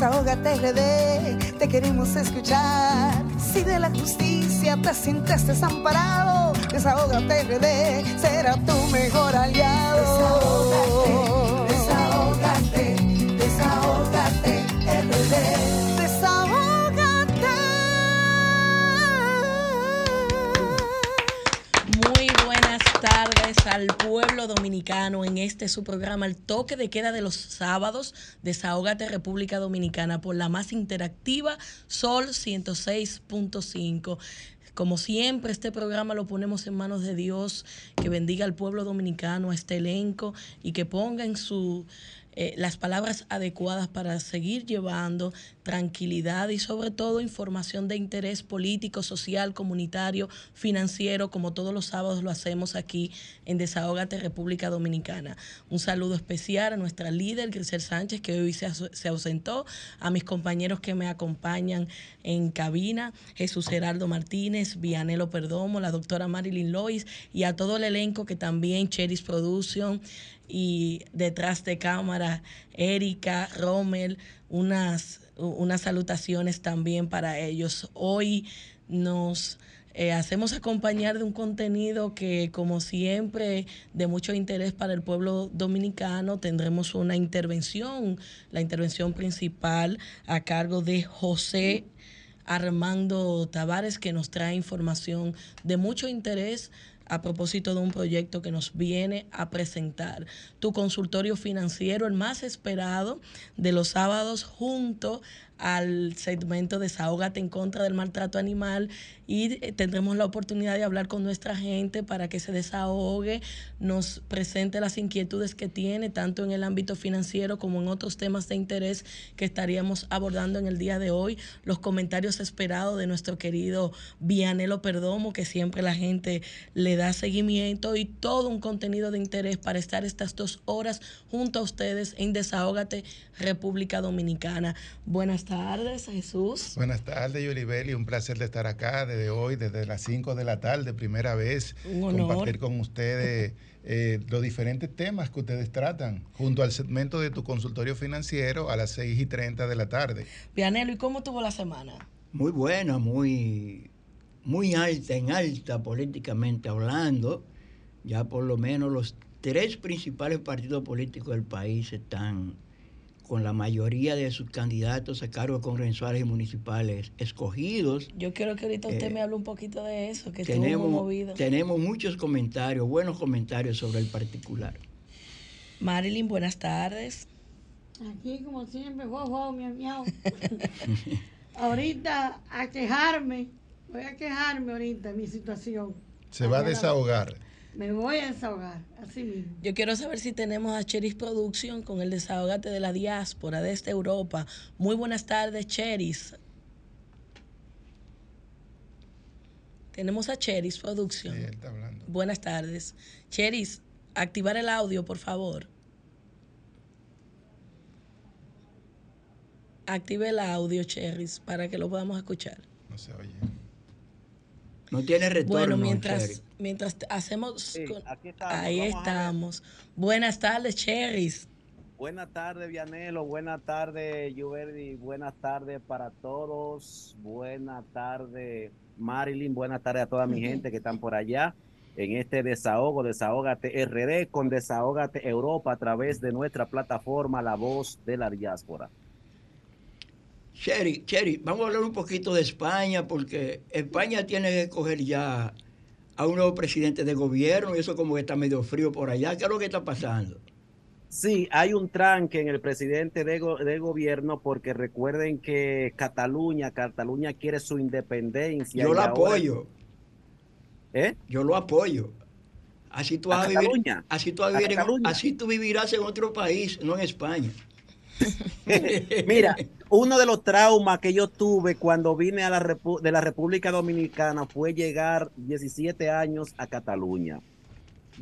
Desahógate RD, te queremos escuchar. Si de la justicia te sientes desamparado, desahógate RD, será tu mejor aliado. Al pueblo dominicano en este su programa El toque de queda de los sábados Desahógate República Dominicana por la más interactiva Sol 106.5. Como siempre, este programa lo ponemos en manos de Dios, que bendiga al pueblo dominicano, a este elenco y que ponga en su eh, las palabras adecuadas para seguir llevando tranquilidad y sobre todo información de interés político, social, comunitario, financiero, como todos los sábados lo hacemos aquí en Desahógate República Dominicana. Un saludo especial a nuestra líder, Grisel Sánchez, que hoy se, se ausentó, a mis compañeros que me acompañan en cabina, Jesús Gerardo Martínez, Vianelo Perdomo, la doctora Marilyn Lois y a todo el elenco que también Cheris Production y detrás de cámara, Erika, Rommel, unas, unas salutaciones también para ellos. Hoy nos eh, hacemos acompañar de un contenido que, como siempre, de mucho interés para el pueblo dominicano. Tendremos una intervención, la intervención principal a cargo de José Armando Tavares, que nos trae información de mucho interés a propósito de un proyecto que nos viene a presentar. Tu consultorio financiero, el más esperado de los sábados, junto al segmento Desahógate en contra del maltrato animal y eh, tendremos la oportunidad de hablar con nuestra gente para que se desahogue, nos presente las inquietudes que tiene, tanto en el ámbito financiero como en otros temas de interés que estaríamos abordando en el día de hoy, los comentarios esperados de nuestro querido Vianelo Perdomo, que siempre la gente le da seguimiento y todo un contenido de interés para estar estas dos horas junto a ustedes en Desahógate República Dominicana. Buenas tardes, Jesús. Buenas tardes, Yulibeli. Un placer de estar acá desde hoy, desde las 5 de la tarde, primera vez, Un honor. compartir con ustedes eh, los diferentes temas que ustedes tratan, junto al segmento de tu consultorio financiero a las 6 y 30 de la tarde. Vianelo, ¿y cómo tuvo la semana? muy buena, muy, muy alta, en alta políticamente hablando. Ya por lo menos los tres principales partidos políticos del país están con la mayoría de sus candidatos a cargos congresuales y municipales escogidos. Yo quiero que ahorita usted Eh, me hable un poquito de eso, que estuvo muy Tenemos, movido. tenemos muchos comentarios, buenos comentarios sobre el particular. Marilyn, buenas tardes. Aquí, como siempre, guau, guau, miau, miau. ahorita a quejarme, voy a quejarme ahorita de mi situación. Se va a desahogar. Me voy a desahogar, así mismo. Yo quiero saber si tenemos a Cheris Production con el desahogate de la diáspora desde Europa. Muy buenas tardes, Cheris. Tenemos a Cheris Production. Sí, él está hablando. Buenas tardes. Cheris, activar el audio, por favor. Active el audio, Cheris, para que lo podamos escuchar. No se oye. No tiene retorno. Bueno, mientras, mientras hacemos... Sí, con- aquí estamos, Ahí estamos. Buenas tardes, Cheris. Buenas tardes, Vianelo. Buenas tardes, Yuverdi. Buenas tardes para todos. Buenas tardes, Marilyn. Buenas tardes a toda mi gente que están por allá en este desahogo, Desahógate RD con Desahógate Europa a través de nuestra plataforma La Voz de la Diáspora. Sherry, Sherry, vamos a hablar un poquito de España, porque España tiene que escoger ya a un nuevo presidente de gobierno y eso como que está medio frío por allá. ¿Qué es lo que está pasando? Sí, hay un tranque en el presidente de, go- de gobierno porque recuerden que Cataluña, Cataluña quiere su independencia. Yo lo ahora- apoyo, ¿Eh? yo lo apoyo. Así tú, vas a vivir, así, tú vas a A vivir en- Cataluña. así tú vivirás en otro país, no en España. Mira, uno de los traumas que yo tuve cuando vine a la Repu- de la República Dominicana fue llegar 17 años a Cataluña.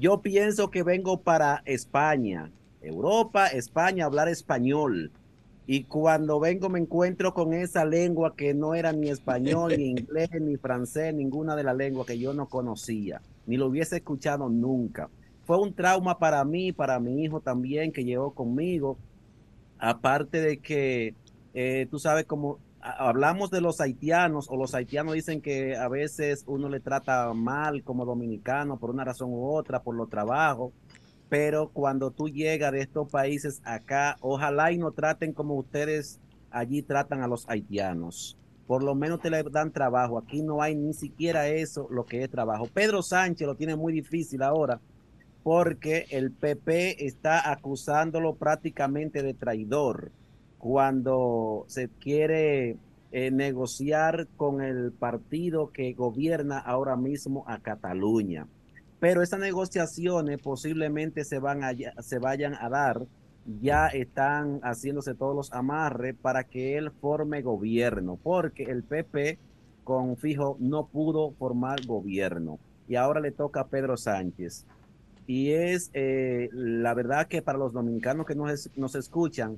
Yo pienso que vengo para España, Europa, España, hablar español. Y cuando vengo me encuentro con esa lengua que no era ni español, ni inglés, ni francés, ninguna de las lenguas que yo no conocía, ni lo hubiese escuchado nunca. Fue un trauma para mí, para mi hijo también, que llevó conmigo. Aparte de que, eh, tú sabes, como hablamos de los haitianos, o los haitianos dicen que a veces uno le trata mal como dominicano por una razón u otra, por los trabajos, pero cuando tú llegas de estos países acá, ojalá y no traten como ustedes allí tratan a los haitianos. Por lo menos te le dan trabajo. Aquí no hay ni siquiera eso, lo que es trabajo. Pedro Sánchez lo tiene muy difícil ahora porque el PP está acusándolo prácticamente de traidor cuando se quiere eh, negociar con el partido que gobierna ahora mismo a Cataluña. Pero esas negociaciones posiblemente se, van a, se vayan a dar, ya están haciéndose todos los amarres para que él forme gobierno, porque el PP con Fijo no pudo formar gobierno. Y ahora le toca a Pedro Sánchez. Y es eh, la verdad que para los dominicanos que nos, nos escuchan,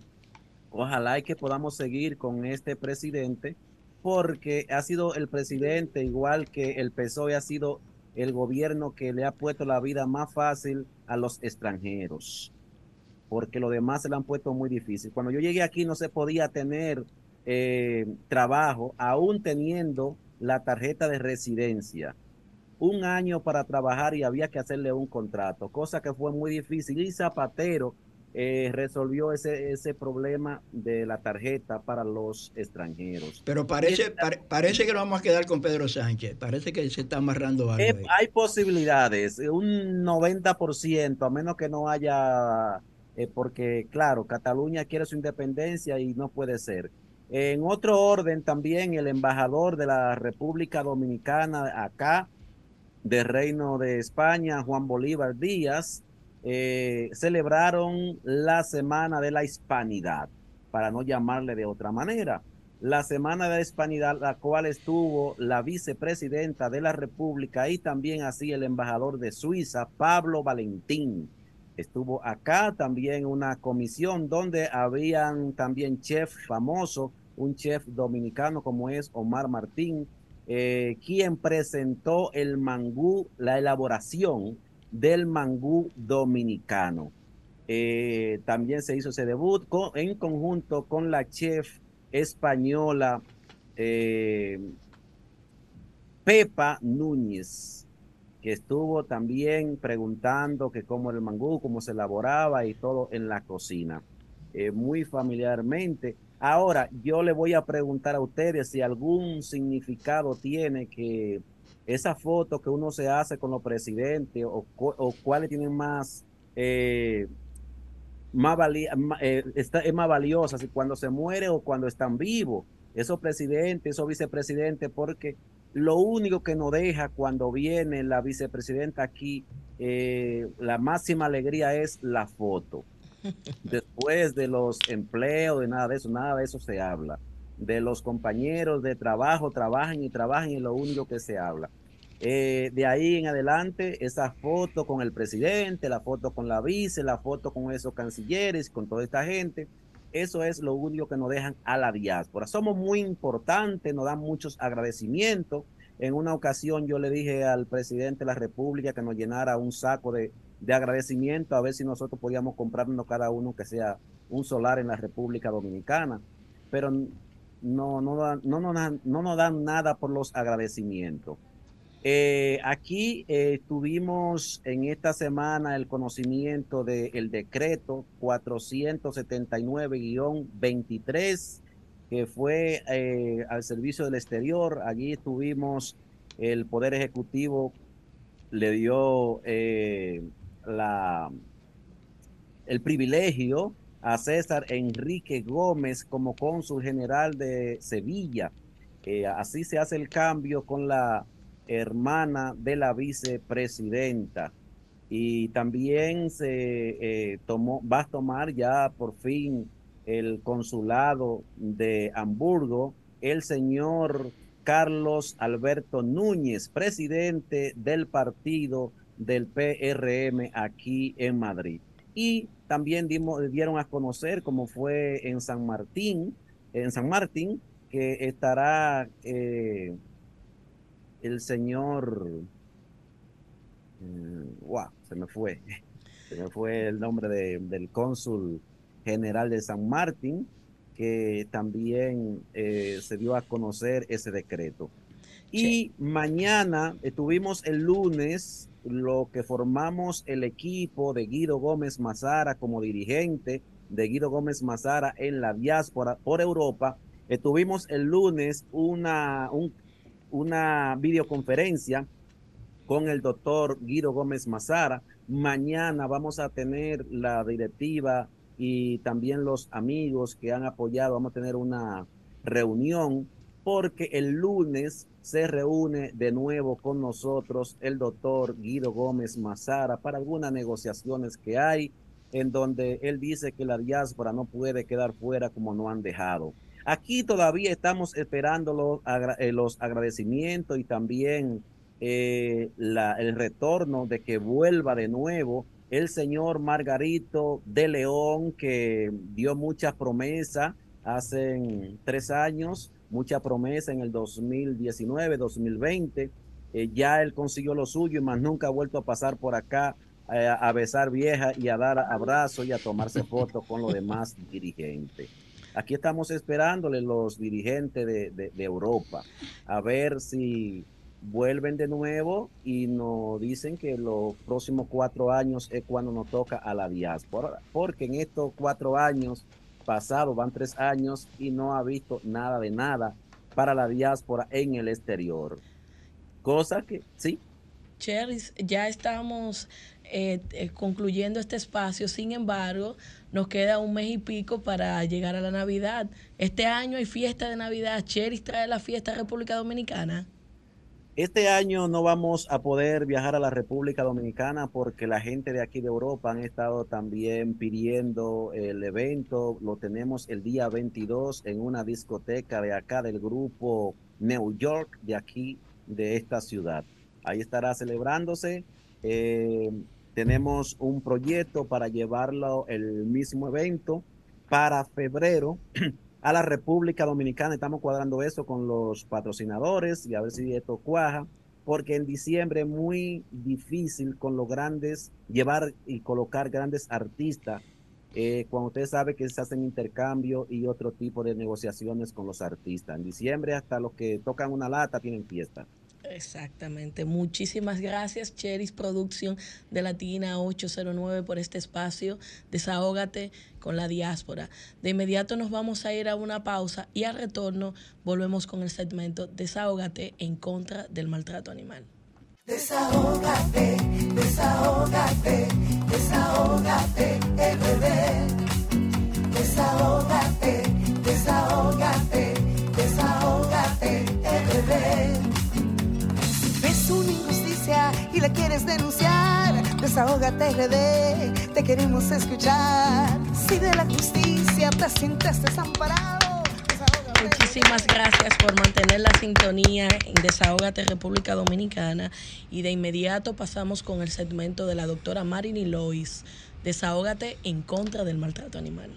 ojalá y que podamos seguir con este presidente, porque ha sido el presidente, igual que el PSOE, ha sido el gobierno que le ha puesto la vida más fácil a los extranjeros, porque lo demás se le han puesto muy difícil. Cuando yo llegué aquí no se podía tener eh, trabajo, aún teniendo la tarjeta de residencia un año para trabajar y había que hacerle un contrato, cosa que fue muy difícil. Y Zapatero eh, resolvió ese, ese problema de la tarjeta para los extranjeros. Pero parece, pare- parece que nos vamos a quedar con Pedro Sánchez. Parece que se está amarrando algo Eh, ahí. hay posibilidades, un 90%, a menos que no haya, eh, porque claro, Cataluña quiere su independencia y no puede ser. En otro orden, también el embajador de la República Dominicana acá, del Reino de España, Juan Bolívar Díaz, eh, celebraron la Semana de la Hispanidad, para no llamarle de otra manera. La Semana de la Hispanidad, la cual estuvo la vicepresidenta de la República y también así el embajador de Suiza, Pablo Valentín. Estuvo acá también una comisión donde habían también chef famoso, un chef dominicano como es Omar Martín, eh, quien presentó el mangú, la elaboración del mangú dominicano. Eh, también se hizo ese debut en conjunto con la chef española eh, Pepa Núñez, que estuvo también preguntando que cómo era el mangú, cómo se elaboraba y todo en la cocina, eh, muy familiarmente. Ahora, yo le voy a preguntar a ustedes si algún significado tiene que esa foto que uno se hace con los presidentes o, cu- o cuáles tienen más, eh, más ma- eh, está- es más valiosa, si cuando se muere o cuando están vivos, esos presidentes, esos vicepresidentes, porque lo único que nos deja cuando viene la vicepresidenta aquí, eh, la máxima alegría es la foto después de los empleos, de nada de eso, nada de eso se habla. De los compañeros de trabajo, trabajan y trabajan y lo único que se habla. Eh, de ahí en adelante, esa foto con el presidente, la foto con la vice, la foto con esos cancilleres, con toda esta gente, eso es lo único que nos dejan a la diáspora. Somos muy importantes, nos dan muchos agradecimientos. En una ocasión yo le dije al presidente de la República que nos llenara un saco de, de agradecimiento a ver si nosotros podíamos comprarnos cada uno que sea un solar en la República Dominicana. Pero no, no, dan- no, dan- no nos dan nada por los agradecimientos. Eh, aquí eh, tuvimos en esta semana el conocimiento del decreto 479-23 que fue eh, al servicio del exterior. Allí tuvimos el Poder Ejecutivo, le dio la, el privilegio a César Enrique Gómez como cónsul general de Sevilla. Eh, así se hace el cambio con la hermana de la vicepresidenta. y también se eh, tomó, va a tomar ya por fin el consulado de Hamburgo el señor Carlos Alberto Núñez, presidente del partido del PRM aquí en Madrid. Y también dimos, dieron a conocer cómo fue en San Martín, en San Martín, que estará eh, el señor, wow, mm, se me fue, se me fue el nombre de, del cónsul general de San Martín, que también eh, se dio a conocer ese decreto. Y mañana, estuvimos el lunes, lo que formamos el equipo de Guido Gómez Mazara como dirigente de Guido Gómez Mazara en la diáspora por Europa, estuvimos el lunes una, una videoconferencia con el doctor Guido Gómez Mazara. Mañana vamos a tener la directiva y también los amigos que han apoyado, vamos a tener una reunión porque el lunes se reúne de nuevo con nosotros el doctor Guido Gómez Mazara para algunas negociaciones que hay en donde él dice que la diáspora no puede quedar fuera como no han dejado. Aquí todavía estamos esperando los, eh, agradecimientos y también eh, el retorno de que vuelva de nuevo el señor Margarito de León, que dio muchas promesas hace tres años, mucha promesa en el 2019, 2020. Eh, ya él consiguió lo suyo y más nunca ha vuelto a pasar por acá eh, a besar vieja y a dar abrazos y a tomarse fotos con los demás dirigentes. Aquí estamos esperándole los dirigentes de, de Europa a ver si vuelven de nuevo y nos dicen que los próximos cuatro años es cuando nos toca a la diáspora, porque en estos cuatro años pasados van tres años y no ha visto nada de nada para la diáspora en el exterior. Cosa que, sí. Cheris, ya estamos eh, eh, concluyendo este espacio, sin embargo, nos queda un mes y pico para llegar a la Navidad. Este año hay fiesta de Navidad. Cheris trae la fiesta a República Dominicana. Este año no vamos a poder viajar a la República Dominicana porque la gente de aquí de Europa han estado también pidiendo el evento. Lo tenemos el día 22 en una discoteca de acá del grupo New York, de aquí, de esta ciudad. Ahí estará celebrándose. Eh, tenemos un proyecto para llevarlo el mismo evento para febrero a la República Dominicana. Estamos cuadrando eso con los patrocinadores y a ver si esto cuaja, porque en diciembre es muy difícil con los grandes, llevar y colocar grandes artistas, eh, cuando usted sabe que se hacen intercambio y otro tipo de negociaciones con los artistas. En diciembre hasta los que tocan una lata tienen fiesta. Exactamente. Muchísimas gracias, Cheris Producción de Latina 809 por este espacio. Desahógate con la diáspora. De inmediato nos vamos a ir a una pausa y al retorno volvemos con el segmento Desahógate en contra del maltrato animal. Desahógate, desahógate, desahógate, bebé. Desahógate, desahógate, desahógate, una y la quieres denunciar, desahógate RD, te queremos escuchar. Si de la justicia te sientes desamparado. Muchísimas gracias por mantener la sintonía en Desahógate República Dominicana y de inmediato pasamos con el segmento de la doctora Marini Lois, Desahógate en contra del maltrato animal.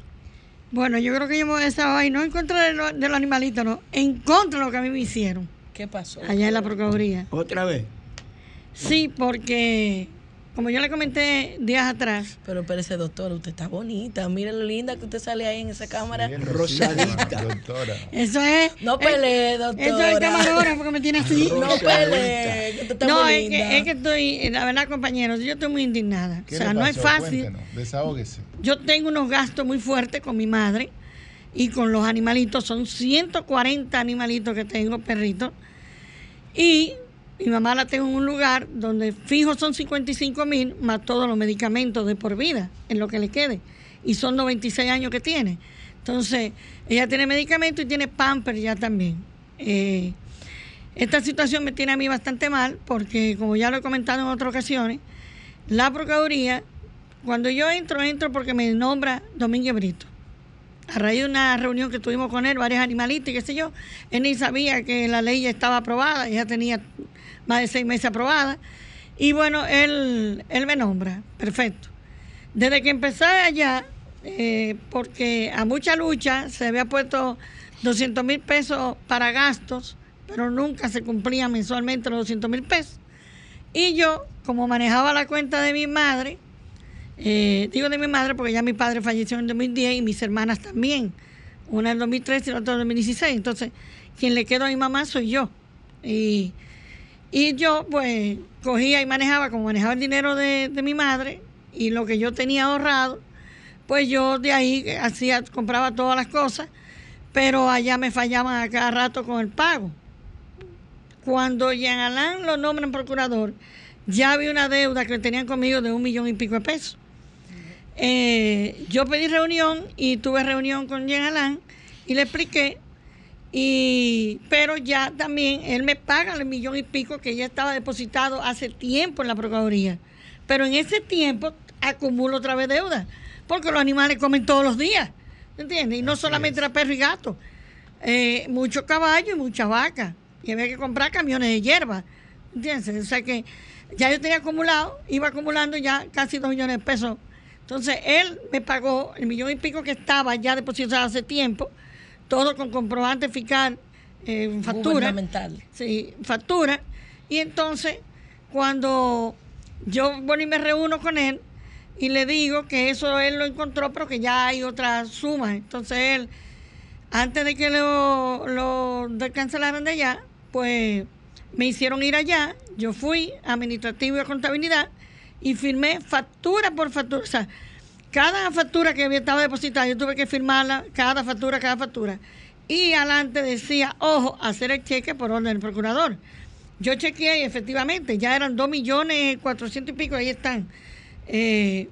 Bueno, yo creo que yo me voy a no en contra de, los animalitos, no, en contra de lo que a mí me hicieron. ¿Qué pasó? Allá en la Procuraduría. ¿Otra vez? Sí, porque como yo le comenté días atrás. Pero espérese, doctora, usted está bonita. Mire lo linda que usted sale ahí en esa cámara. rosadita. doctora. Eso es. No pelee, doctora. Eso es el camarógrafo porque me tiene así. No pelee, que usted está No, es que, es que estoy, la verdad, compañeros, yo estoy muy indignada. O ¿Qué sea, le no es fácil. Cuéntenos, desahógese. Yo tengo unos gastos muy fuertes con mi madre y con los animalitos. Son 140 animalitos que tengo, perritos. Y mi mamá la tengo en un lugar donde fijo son 55 mil más todos los medicamentos de por vida, en lo que le quede. Y son 96 años que tiene. Entonces, ella tiene medicamento y tiene pamper ya también. Eh, esta situación me tiene a mí bastante mal porque, como ya lo he comentado en otras ocasiones, la Procuraduría, cuando yo entro, entro porque me nombra Domínguez Brito. A raíz de una reunión que tuvimos con él, varios animalistas y qué sé yo, él ni sabía que la ley ya estaba aprobada, ya tenía más de seis meses aprobada. Y bueno, él, él me nombra, perfecto. Desde que empecé allá, eh, porque a mucha lucha se había puesto 200 mil pesos para gastos, pero nunca se cumplían mensualmente los 200 mil pesos. Y yo, como manejaba la cuenta de mi madre, eh, digo de mi madre porque ya mi padre falleció en 2010 y mis hermanas también, una en 2013 y la otra en 2016. Entonces, quien le quedó a mi mamá soy yo. Y, y yo, pues, cogía y manejaba, como manejaba el dinero de, de mi madre y lo que yo tenía ahorrado, pues yo de ahí hacía, compraba todas las cosas, pero allá me fallaban a cada rato con el pago. Cuando Jean Alain lo nombran procurador, ya había una deuda que tenían conmigo de un millón y pico de pesos. Eh, yo pedí reunión y tuve reunión con Jean Alain y le expliqué, y, pero ya también él me paga el millón y pico que ya estaba depositado hace tiempo en la Procuraduría. Pero en ese tiempo acumulo otra vez deuda, porque los animales comen todos los días, ¿entiendes? Y no solamente era perro y gato, eh, mucho caballo y mucha vaca y había que comprar camiones de hierba. ¿Entiendes? O sea que ya yo tenía acumulado, iba acumulando ya casi dos millones de pesos. Entonces él me pagó el millón y pico que estaba ya depositado hace tiempo, todo con comprobante fiscal, eh, factura. Sí, factura. Y entonces, cuando yo bueno y me reúno con él y le digo que eso él lo encontró, pero que ya hay otra suma. Entonces él, antes de que lo, lo cancelaran de allá, pues me hicieron ir allá, yo fui administrativo y a contabilidad y firmé factura por factura. O sea, cada factura que había estado depositada, yo tuve que firmarla, cada factura, cada factura. Y adelante decía, ojo, hacer el cheque por orden del procurador. Yo chequeé y efectivamente ya eran dos millones cuatrocientos y pico, ahí están. Eh,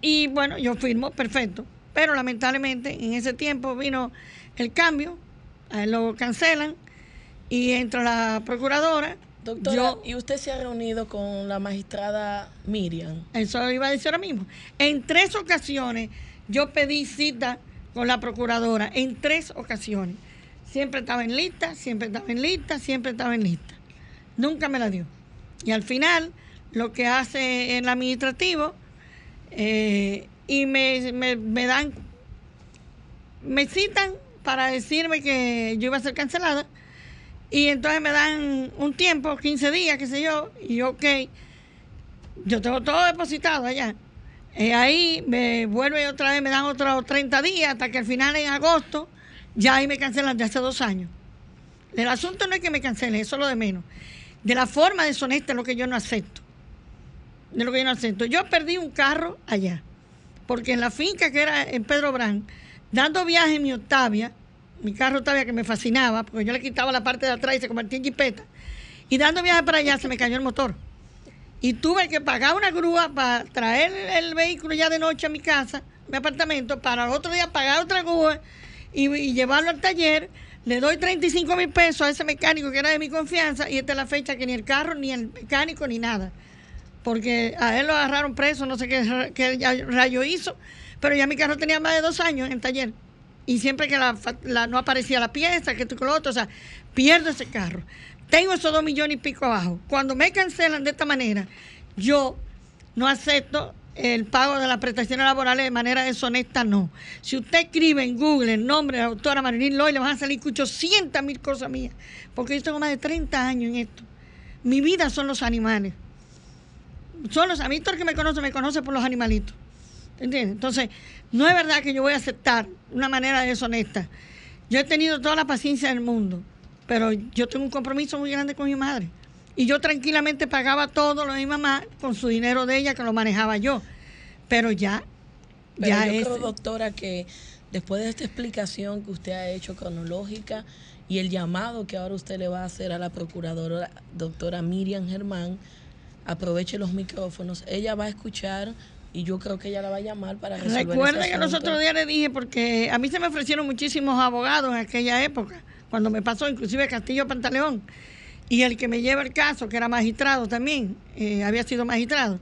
y bueno, yo firmo, perfecto. Pero lamentablemente en ese tiempo vino el cambio, lo cancelan y entra la procuradora. Doctora, ¿y usted se ha reunido con la magistrada Miriam? Eso iba a decir ahora mismo. En tres ocasiones yo pedí cita con la procuradora, en tres ocasiones. Siempre estaba en lista, siempre estaba en lista, siempre estaba en lista. Nunca me la dio. Y al final, lo que hace el administrativo, eh, y me, me, me dan, me citan para decirme que yo iba a ser cancelada y entonces me dan un tiempo, 15 días, qué sé yo, y yo, ok, yo tengo todo depositado allá. Y ahí me vuelve otra vez, me dan otros 30 días, hasta que al final en agosto, ya ahí me cancelan de hace dos años. El asunto no es que me cancelen, eso es lo de menos. De la forma deshonesta es lo que yo no acepto. De lo que yo no acepto. Yo perdí un carro allá, porque en la finca que era en Pedro Brán, dando viaje en mi Octavia, mi carro todavía que me fascinaba, porque yo le quitaba la parte de atrás y se convertía en jipeta. Y dando viaje para allá se me cayó el motor. Y tuve que pagar una grúa para traer el vehículo ya de noche a mi casa, mi apartamento, para el otro día pagar otra grúa y, llevarlo al taller. Le doy 35 mil pesos a ese mecánico que era de mi confianza y esta es la fecha que ni el carro, ni el mecánico, ni nada. Porque a él lo agarraron preso, no sé qué, qué rayo hizo, pero ya mi carro tenía más de dos años en taller y siempre que la, no aparecía la pieza, que esto con lo otro, o sea, pierdo ese carro. Tengo esos dos millones y pico abajo. Cuando me cancelan de esta manera, yo no acepto el pago de las prestaciones laborales de manera deshonesta, no. Si usted escribe en Google el nombre de la doctora Marilyn Loy, le van a salir 800 mil cosas mías, porque yo tengo más de 30 años en esto. Mi vida son los animales. Son los, a mí todo el que me conoce, me conoce por los animalitos. ¿Entiendes? Entonces, no es verdad que yo voy a aceptar una manera deshonesta. Yo he tenido toda la paciencia del mundo, pero yo tengo un compromiso muy grande con mi madre. Y yo tranquilamente pagaba todo lo de mi mamá con su dinero de ella, que lo manejaba yo. Pero ya, ya yo creo, doctora, que después de esta explicación que usted ha hecho cronológica y el llamado que ahora usted le va a hacer a la procuradora doctora Miriam Germán, aproveche los micrófonos. Ella va a escuchar y yo creo que ella la va a llamar para resolver Recuerda que los otros días le dije, porque a mí se me ofrecieron muchísimos abogados en aquella época, cuando me pasó, inclusive Castillo Pantaleón, y el que me lleva el caso, que era magistrado también, eh, había sido magistrado.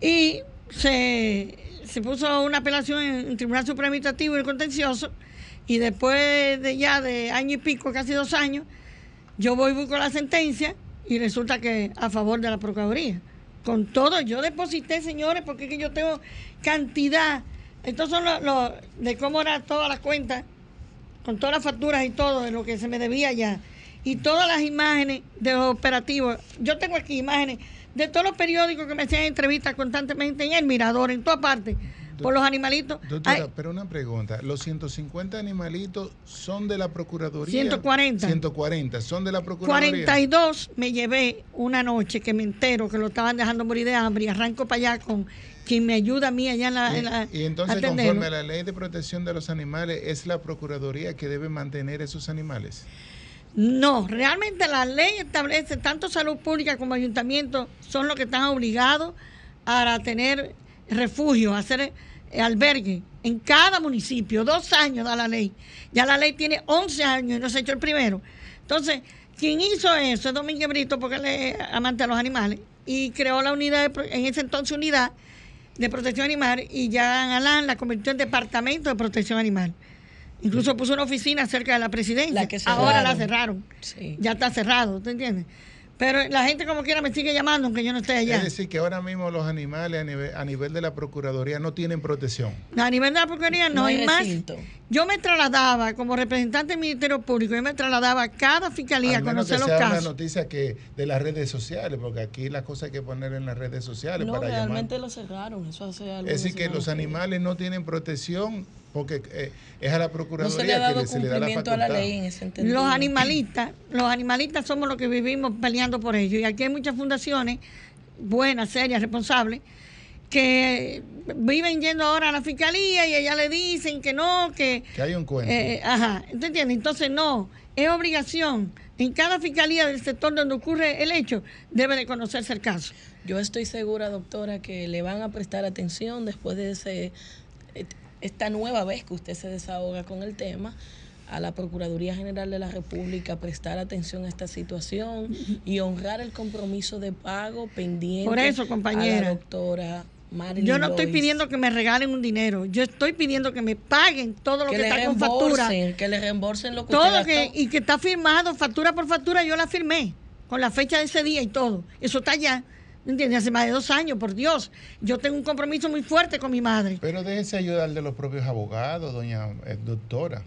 Y se, se puso una apelación en el Tribunal Supremo Administrativo y el Contencioso. Y después de ya de año y pico, casi dos años, yo voy y busco la sentencia y resulta que a favor de la Procuraduría. Con todo, yo deposité, señores, porque es que yo tengo cantidad. Estos son los, de cómo era todas las cuentas, con todas las facturas y todo, de lo que se me debía ya. Y todas las imágenes de los operativos. Yo tengo aquí imágenes de todos los periódicos que me hacían entrevistas constantemente en el Mirador, en todas por los animalitos. Doctora, Ay, pero una pregunta. ¿Los 150 animalitos son de la Procuraduría? 140. 140, son de la Procuraduría. 42 me llevé una noche que me entero que lo estaban dejando morir de hambre y arranco para allá con quien me ayuda a mí allá en la... en la- Y, entonces, atenderlo. conforme a la ley de protección de los animales, es la Procuraduría que debe mantener esos animales. No, realmente la ley establece, tanto salud pública como ayuntamiento son los que están obligados a tener refugio, a hacer albergue en cada municipio. Dos años da la ley. Ya la ley tiene 11 años y no se ha hecho el primero. Entonces, quien hizo eso es Domínguez Brito, porque él es amante de los animales, y creó la unidad, de en ese entonces unidad de protección animal, y ya Alán la convirtió en departamento de protección animal. Incluso puso una oficina cerca de la presidencia. La que Ahora la cerraron. cerraron. Sí. Ya está cerrado, ¿te entiendes? Pero la gente como quiera me sigue llamando aunque yo no esté allá. Es decir, que ahora mismo los animales a nivel, a nivel de la Procuraduría no tienen protección. A nivel de la Procuraduría no, No hay más. Yo me trasladaba como representante del Ministerio Público, yo me trasladaba a cada fiscalía a Al menos que conocer los sea una casos. noticia que de las redes sociales, porque aquí las cosas hay que poner en las redes sociales No, para llamar. realmente lo cerraron. Eso hace algo Es decir, que los animales no tienen protección porque eh, es a la No Procuraduría se le ha dado que le- se le da la cumplimiento a la facultad. ley en ese sentido. Los animalistas, los animalistas somos los que vivimos peleando por ellos. Y aquí hay muchas fundaciones buenas, serias, responsables, que viven yendo ahora a la fiscalía y allá le dicen que no, que Que hay un cuento. Eh, ajá, ¿te entiendes? Entonces no, es obligación. En cada fiscalía del sector donde ocurre el hecho, debe de conocerse el caso. Yo estoy segura, doctora, que le van a prestar atención después de ese, esta nueva vez que usted se desahoga con el tema a la Procuraduría General de la República prestar atención a esta situación y honrar el compromiso de pago pendiente Por eso, a compañera. la doctora Marilyn Yo no estoy pidiendo que me regalen un dinero, yo estoy pidiendo que me paguen todo lo que, que está con factura. que le reembolsen lo que usted Todo que, gastó. y que está firmado, factura por factura, yo la firmé, con la fecha de ese día y todo. Eso está allá, ¿entiendes? Hace más de dos años, por Dios. Yo tengo un compromiso muy fuerte con mi madre. Pero déjese ayudar de los propios abogados, doña eh, doctora.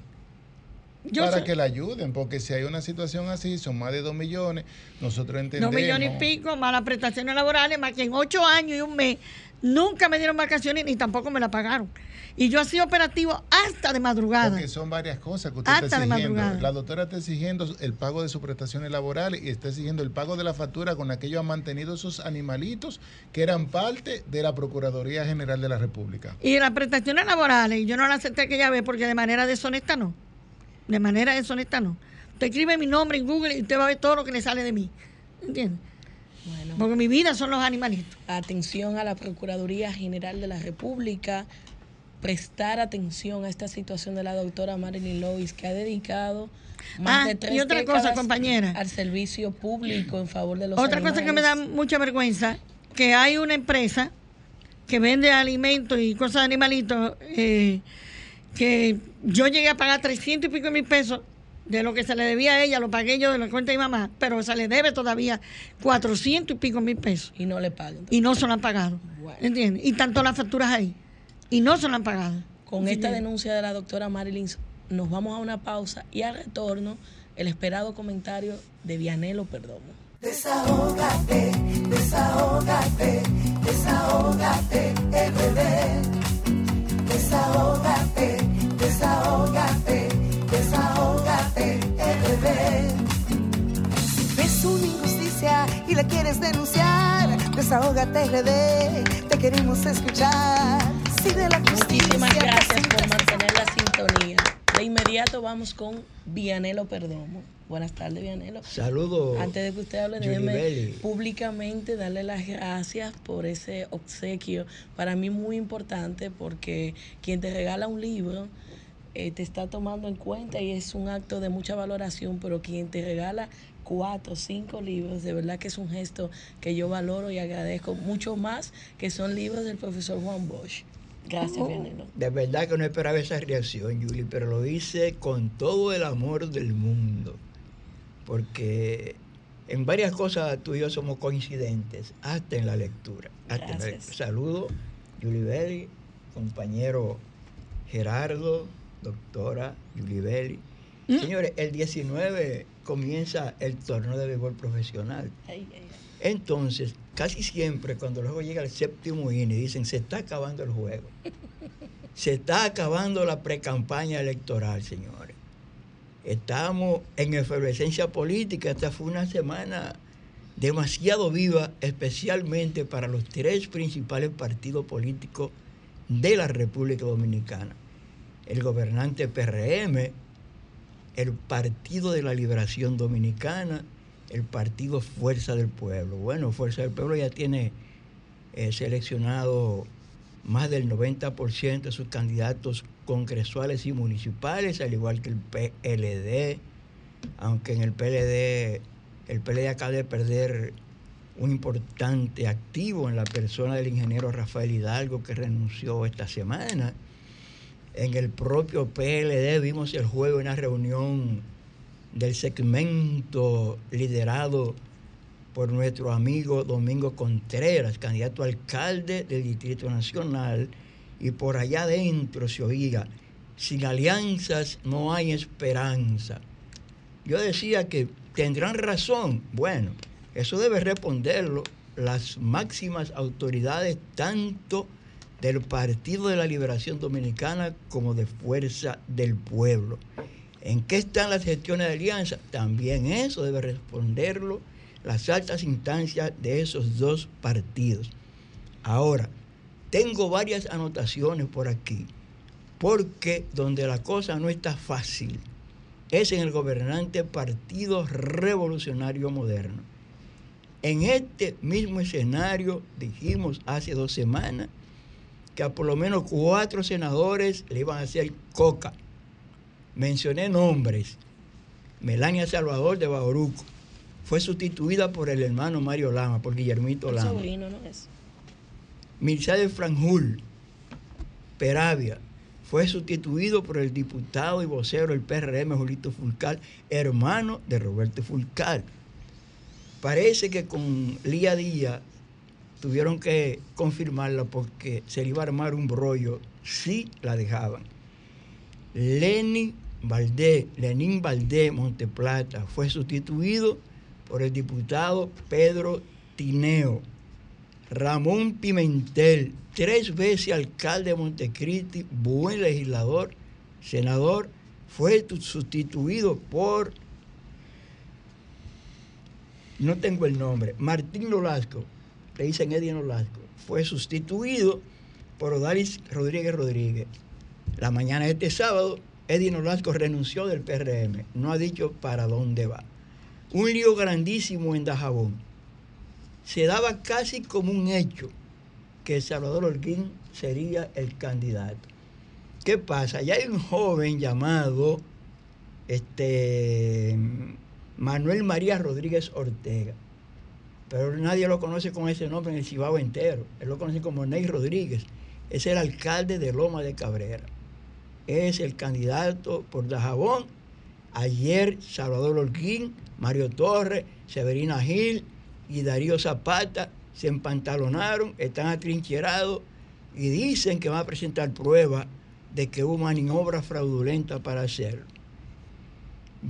Yo para sé- que la ayuden, porque si hay una situación así, son más de dos millones, nosotros Dos entendemos. millones y pico, más las prestaciones laborales, más que en ocho años y un mes nunca me dieron vacaciones ni tampoco me la pagaron. Y yo hacía operativo hasta de madrugada. Porque son varias cosas que usted Hasta está de exigiendo. madrugada. La doctora está exigiendo el pago de sus prestaciones laborales y está exigiendo el pago de la factura con la que ellos han mantenido esos animalitos que eran parte de la Procuraduría General de la República. Y las prestaciones laborales, yo no las acepté aquella vez porque de manera deshonesta no. De manera deshonesta no. Usted escribe mi nombre en Google y usted va a ver todo lo que le sale de mí. ¿Entiende? Bueno. Porque mi vida son los animalitos. atención a la Procuraduría General de la República, prestar atención a esta situación de la doctora Marilyn Lois, que ha dedicado más Ah, de tres y otra cosa, compañera. al servicio público en favor de los Otra cosa que me da mucha vergüenza, que hay una empresa que vende alimentos y cosas de animalitos, eh, que yo llegué a pagar 300 y pico mil pesos de lo que se le debía a ella, lo pagué yo de la cuenta de mi mamá, pero se le debe todavía 400 y pico mil pesos. Y no le pagan. y no se lo han pagado. Bueno. ¿Entiendes? Y tanto las facturas ahí. Y no se lo han pagado. Con esta denuncia de la doctora Marilyn, nos vamos a una pausa y al retorno, el esperado comentario de Vianelo Perdomo. Desahógate, desahógate, desahógate, RD. Desahógate, desahógate, desahógate, RD. Si ves una injusticia y la quieres denunciar, desahógate, RD. Te queremos escuchar. Si de la justicia Muchísimas gracias por mantener la sintonía. De inmediato vamos con Vianelo Perdomo. Buenas tardes, Vianelo. Saludos. Antes de que usted hable, déjeme públicamente darle las gracias por ese obsequio. Para mí muy importante porque quien te regala un libro eh, te está tomando en cuenta y es un acto de mucha valoración, pero quien te regala cuatro, cinco libros. De verdad que es un gesto que yo valoro y agradezco mucho más, que son libros del profesor Juan Bosch. Gracias, Oh, Vianelo. De verdad que no esperaba esa reacción, Julie, pero lo hice con todo el amor del mundo. Porque en varias cosas tú y yo somos coincidentes, hasta en la lectura. Hasta en la Gracias. lectura. Saludo, Julie Belli, compañero Gerardo, doctora Julie Belli. Señores, el 19 comienza el torneo de béisbol profesional. Ay, ay, ay. Entonces, casi siempre cuando luego llega el séptimo inning, dicen, se está acabando el juego. Se está acabando la precampaña electoral, señores. Estamos en efervescencia política. Esta fue una semana demasiado viva, especialmente para los tres principales partidos políticos de la República Dominicana. El gobernante PRM, el Partido de la Liberación Dominicana, el Partido Fuerza del Pueblo. Bueno, Fuerza del Pueblo ya tiene eh, seleccionado más del 90% de sus candidatos congresuales y municipales, al igual que el PLD, aunque en el PLD, el PLD acaba de perder un importante activo en la persona del ingeniero Rafael Hidalgo que renunció esta semana. En el propio PLD vimos el juego en una reunión del segmento liderado por nuestro amigo Domingo Contreras, candidato a alcalde del Distrito Nacional, y por allá adentro se oía, sin alianzas no hay esperanza. Yo decía que tendrán razón. Bueno, eso debe responderlo las máximas autoridades tanto del Partido de la Liberación Dominicana como de Fuerza del Pueblo. ¿En qué están las gestiones de alianza? También eso debe responderlo las altas instancias de esos dos partidos. Ahora, tengo varias anotaciones por aquí, porque donde la cosa no está fácil es en el gobernante Partido Revolucionario Moderno. En este mismo escenario dijimos hace dos semanas que a por lo menos cuatro senadores le iban a hacer coca. Mencioné nombres. Melania Salvador de Bauruco fue sustituida por el hermano Mario Lama, por Guillermito El Lama. sobrino, ¿no es? Franjul, Peravia, fue sustituido por el diputado y vocero del PRM, Julito Fulcal, hermano de Roberto Fulcal. Parece que con Lía Díaz tuvieron que confirmarla porque se le iba a armar un brollo si la dejaban. Lenin Valdés, Lenín Valdés Monteplata fue sustituido por el diputado Pedro Tineo. Ramón Pimentel, tres veces alcalde de Montecristi, buen legislador, senador, fue tu- sustituido por, no tengo el nombre, Martín Nolasco, le dicen Eddie Nolasco, fue sustituido por Odalis Rodríguez Rodríguez. La mañana de este sábado, Eddie Nolasco renunció del PRM, no ha dicho para dónde va. Un lío grandísimo en Dajabón se daba casi como un hecho que Salvador Holguín sería el candidato. ¿Qué pasa? Ya hay un joven llamado este, Manuel María Rodríguez Ortega, pero nadie lo conoce con ese nombre en el Cibao entero. Él lo conoce como Ney Rodríguez. Es el alcalde de Loma de Cabrera. Es el candidato por Dajabón. Ayer Salvador Holguín, Mario Torres, Severina Gil y Darío Zapata se empantalonaron, están atrincherados y dicen que van a presentar pruebas de que hubo maniobra fraudulenta para hacerlo.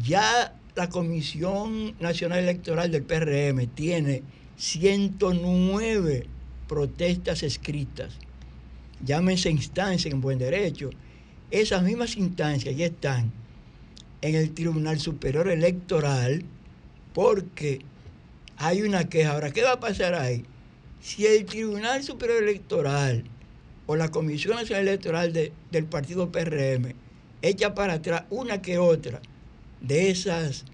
Ya la Comisión Nacional Electoral del PRM tiene 109 protestas escritas. Llámense instancias en buen derecho. Esas mismas instancias ya están en el Tribunal Superior Electoral porque hay una queja. Ahora, ¿qué va a pasar ahí? Si el Tribunal Superior Electoral o la Comisión Nacional Electoral de- del partido PRM echa para atrás una que otra de esas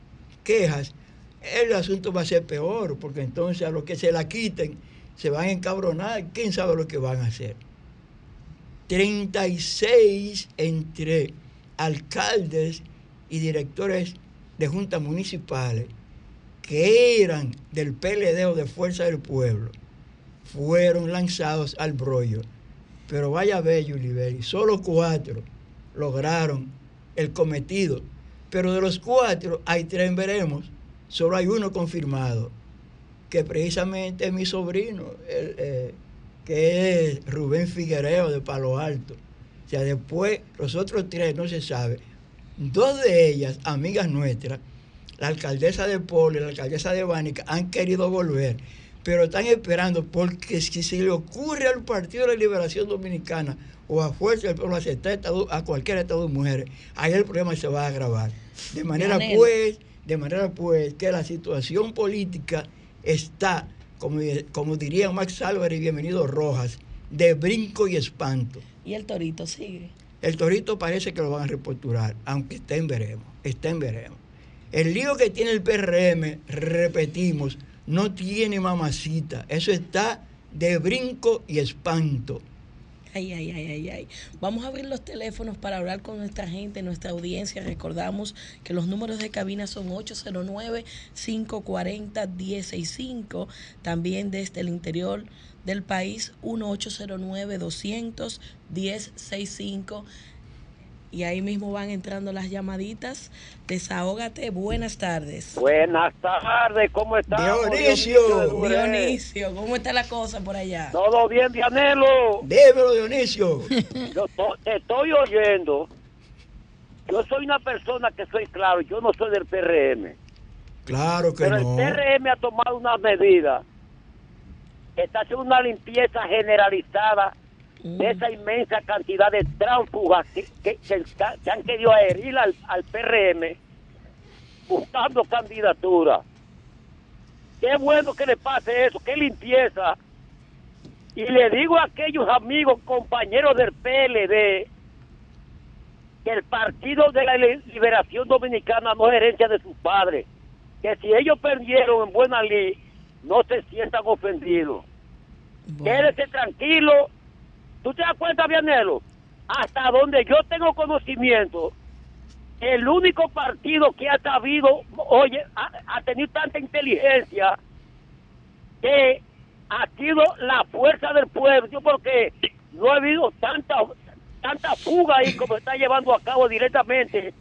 quejas, el asunto va a ser peor, porque entonces a los que se la quiten se van a encabronar, quién sabe lo que van a hacer. 36 entre alcaldes y directores de juntas municipales que eran del PLD o de Fuerza del Pueblo fueron lanzados al brollo. Pero vaya a ver, Yuliberi, solo cuatro lograron el cometido. Pero de los cuatro, hay tres veremos, solo hay uno confirmado, que precisamente es mi sobrino, el, eh, que es Rubén Figuereo de Palo Alto. O sea, después los otros tres no se sabe. Dos de ellas, amigas nuestras, la alcaldesa de Polo y la alcaldesa de Bánica, han querido volver, pero están esperando porque si se le ocurre al Partido de la Liberación Dominicana o a Fuerza del Pueblo aceptar estado, a cualquier estado de mujeres, ahí el problema se va a agravar. De manera Leonel. pues, de manera pues que la situación política está, como, como diría Max Álvarez y bienvenido Rojas, de brinco y espanto. Y el torito sigue. El torito parece que lo van a reposturar, aunque estén veremos, estén veremos. El lío que tiene el PRM, repetimos, no tiene mamacita. Eso está de brinco y espanto. Ay, ay, ay, ay, ay. Vamos a abrir los teléfonos para hablar con nuestra gente, nuestra audiencia. Recordamos que los números de cabina son 809-540-165. También desde el interior del país, 1-809-200-1065. Y ahí mismo van entrando las llamaditas. Desahógate. Buenas tardes. Buenas tardes, ¿cómo estás? Dionisio. Dionisio, ¿cómo está la cosa por allá? ¿Todo bien, Dianelo? Dímelo, Dionisio. Yo to- te estoy oyendo. Yo soy una persona que soy claro, yo no soy del PRM. Claro que Pero no. el PRM ha tomado una medida. Está haciendo una limpieza generalizada de esa inmensa cantidad de tránsfugas que, que, que que han querido adherir al, al PRM buscando candidatura. Qué bueno que le pase eso, qué limpieza. Y le digo a aquellos amigos, compañeros del PLD, que el Partido de la Li- Liberación Dominicana no es herencia de sus padres. Que si ellos perdieron en buena ley, no se sientan ofendidos. Quédese tranquilo. ¿Tú te das cuenta, Vianelo? Hasta donde yo tengo conocimiento, el único partido que ha sabido, oye, ha, ha tenido tanta inteligencia que ha sido la fuerza del pueblo, Yo porque no ha habido tanta tanta fuga ahí como está llevando a cabo directamente,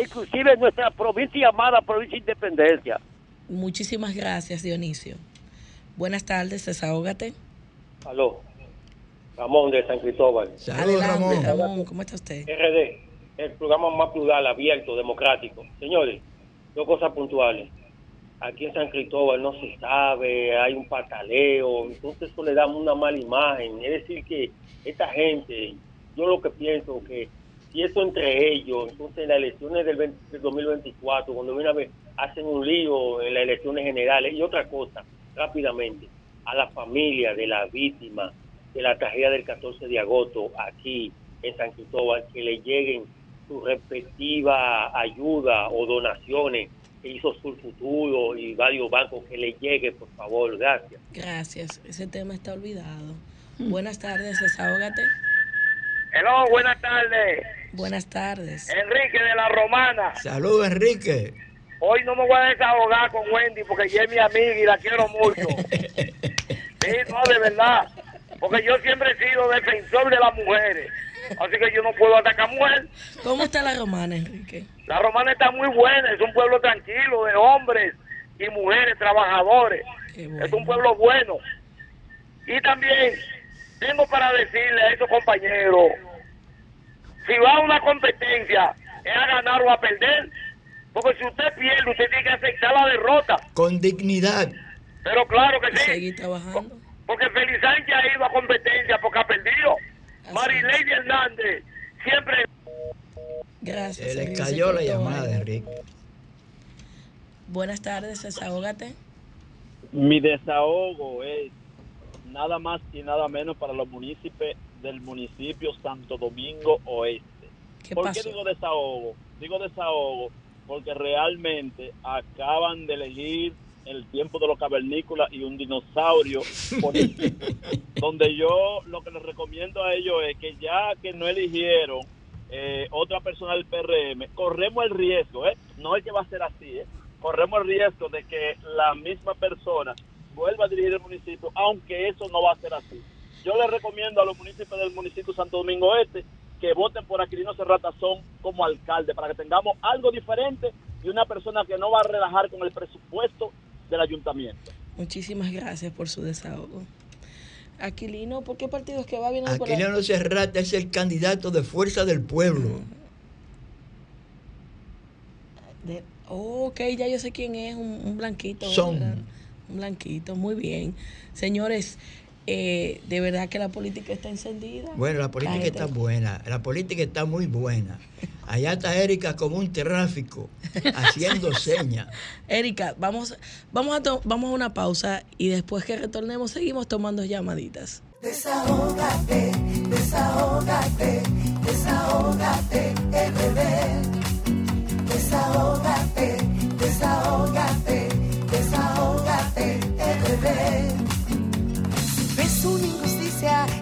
inclusive en nuestra provincia llamada Provincia Independencia. Muchísimas gracias, Dionisio. Buenas tardes, desahógate. Aló, Ramón de San Cristóbal. Saludos, Adelante, Ramón. Ramón, ¿cómo está usted? RD, el programa más plural, abierto, democrático. Señores, dos cosas puntuales. Aquí en San Cristóbal no se sabe, hay un pataleo, entonces eso le da una mala imagen. Es decir, que esta gente, yo lo que pienso que si eso entre ellos, entonces en las elecciones del, 20 del 2024, cuando viene a ver, hacen un lío en las elecciones generales. Y otra cosa, rápidamente, a la familia de la víctima de la tragedia del 14 de agosto aquí en San Cristóbal, que le lleguen su respectiva ayuda o donaciones que hizo Sur Futuro y varios bancos, que le llegue, por favor, gracias. Gracias, ese tema está olvidado. Buenas tardes, desahógate. Hello, buenas tardes. Buenas tardes. Enrique de la Romana. Saludos, Enrique. Hoy no me voy a desahogar con Wendy porque ella es mi amiga y la quiero mucho. Sí, no, de verdad. Porque yo siempre he sido defensor de las mujeres. Así que yo no puedo atacar mujer. ¿Cómo está la romana, Enrique? La romana está muy buena. Es un pueblo tranquilo de hombres y mujeres trabajadores. Es un pueblo bueno. Y también tengo para decirle a esos compañeros, si va a una competencia, es a ganar o a perder. Porque si usted pierde, usted tiene que aceptar la derrota. Con dignidad. Pero claro que sí. Seguir trabajando. Porque Feliz Sánchez ha ido a competencia porque ha perdido. Así Marilady Hernández siempre Gracias. Se le cayó la llamada de. Enrique. Buenas tardes, desahógate. Mi desahogo es nada más y nada menos para los municipios del municipio Santo Domingo Oeste. ¿Qué ¿Por pasó? qué digo desahogo? Digo desahogo porque realmente acaban de elegir el tiempo de los cavernícolas y un dinosaurio donde yo lo que les recomiendo a ellos es que ya que no eligieron eh, otra persona del PRM, corremos el riesgo, ¿eh? no es que va a ser así, ¿eh? corremos el riesgo de que la misma persona vuelva a dirigir el municipio, aunque eso no va a ser así. Yo le recomiendo a los municipios del municipio Santo Domingo Este que voten por Aquilino Serratazón como alcalde, para que tengamos algo diferente y una persona que no va a relajar con el presupuesto del ayuntamiento. Muchísimas gracias por su desahogo. Aquilino, ¿por qué partido es que va bien? Aquilino Serrata es el candidato de Fuerza del Pueblo. De, oh, ok, ya yo sé quién es, un, un blanquito. Son. ¿verdad? Un blanquito, muy bien. Señores, eh, de verdad que la política está encendida. Bueno, la política está buena, la política está muy buena. Allá está Erika como un tráfico, haciendo señas. Erika, vamos, vamos, a to- vamos a una pausa y después que retornemos seguimos tomando llamaditas. Desahógate, desahógate, desahógate, RD. Desahógate, desahógate, desahógate, RD.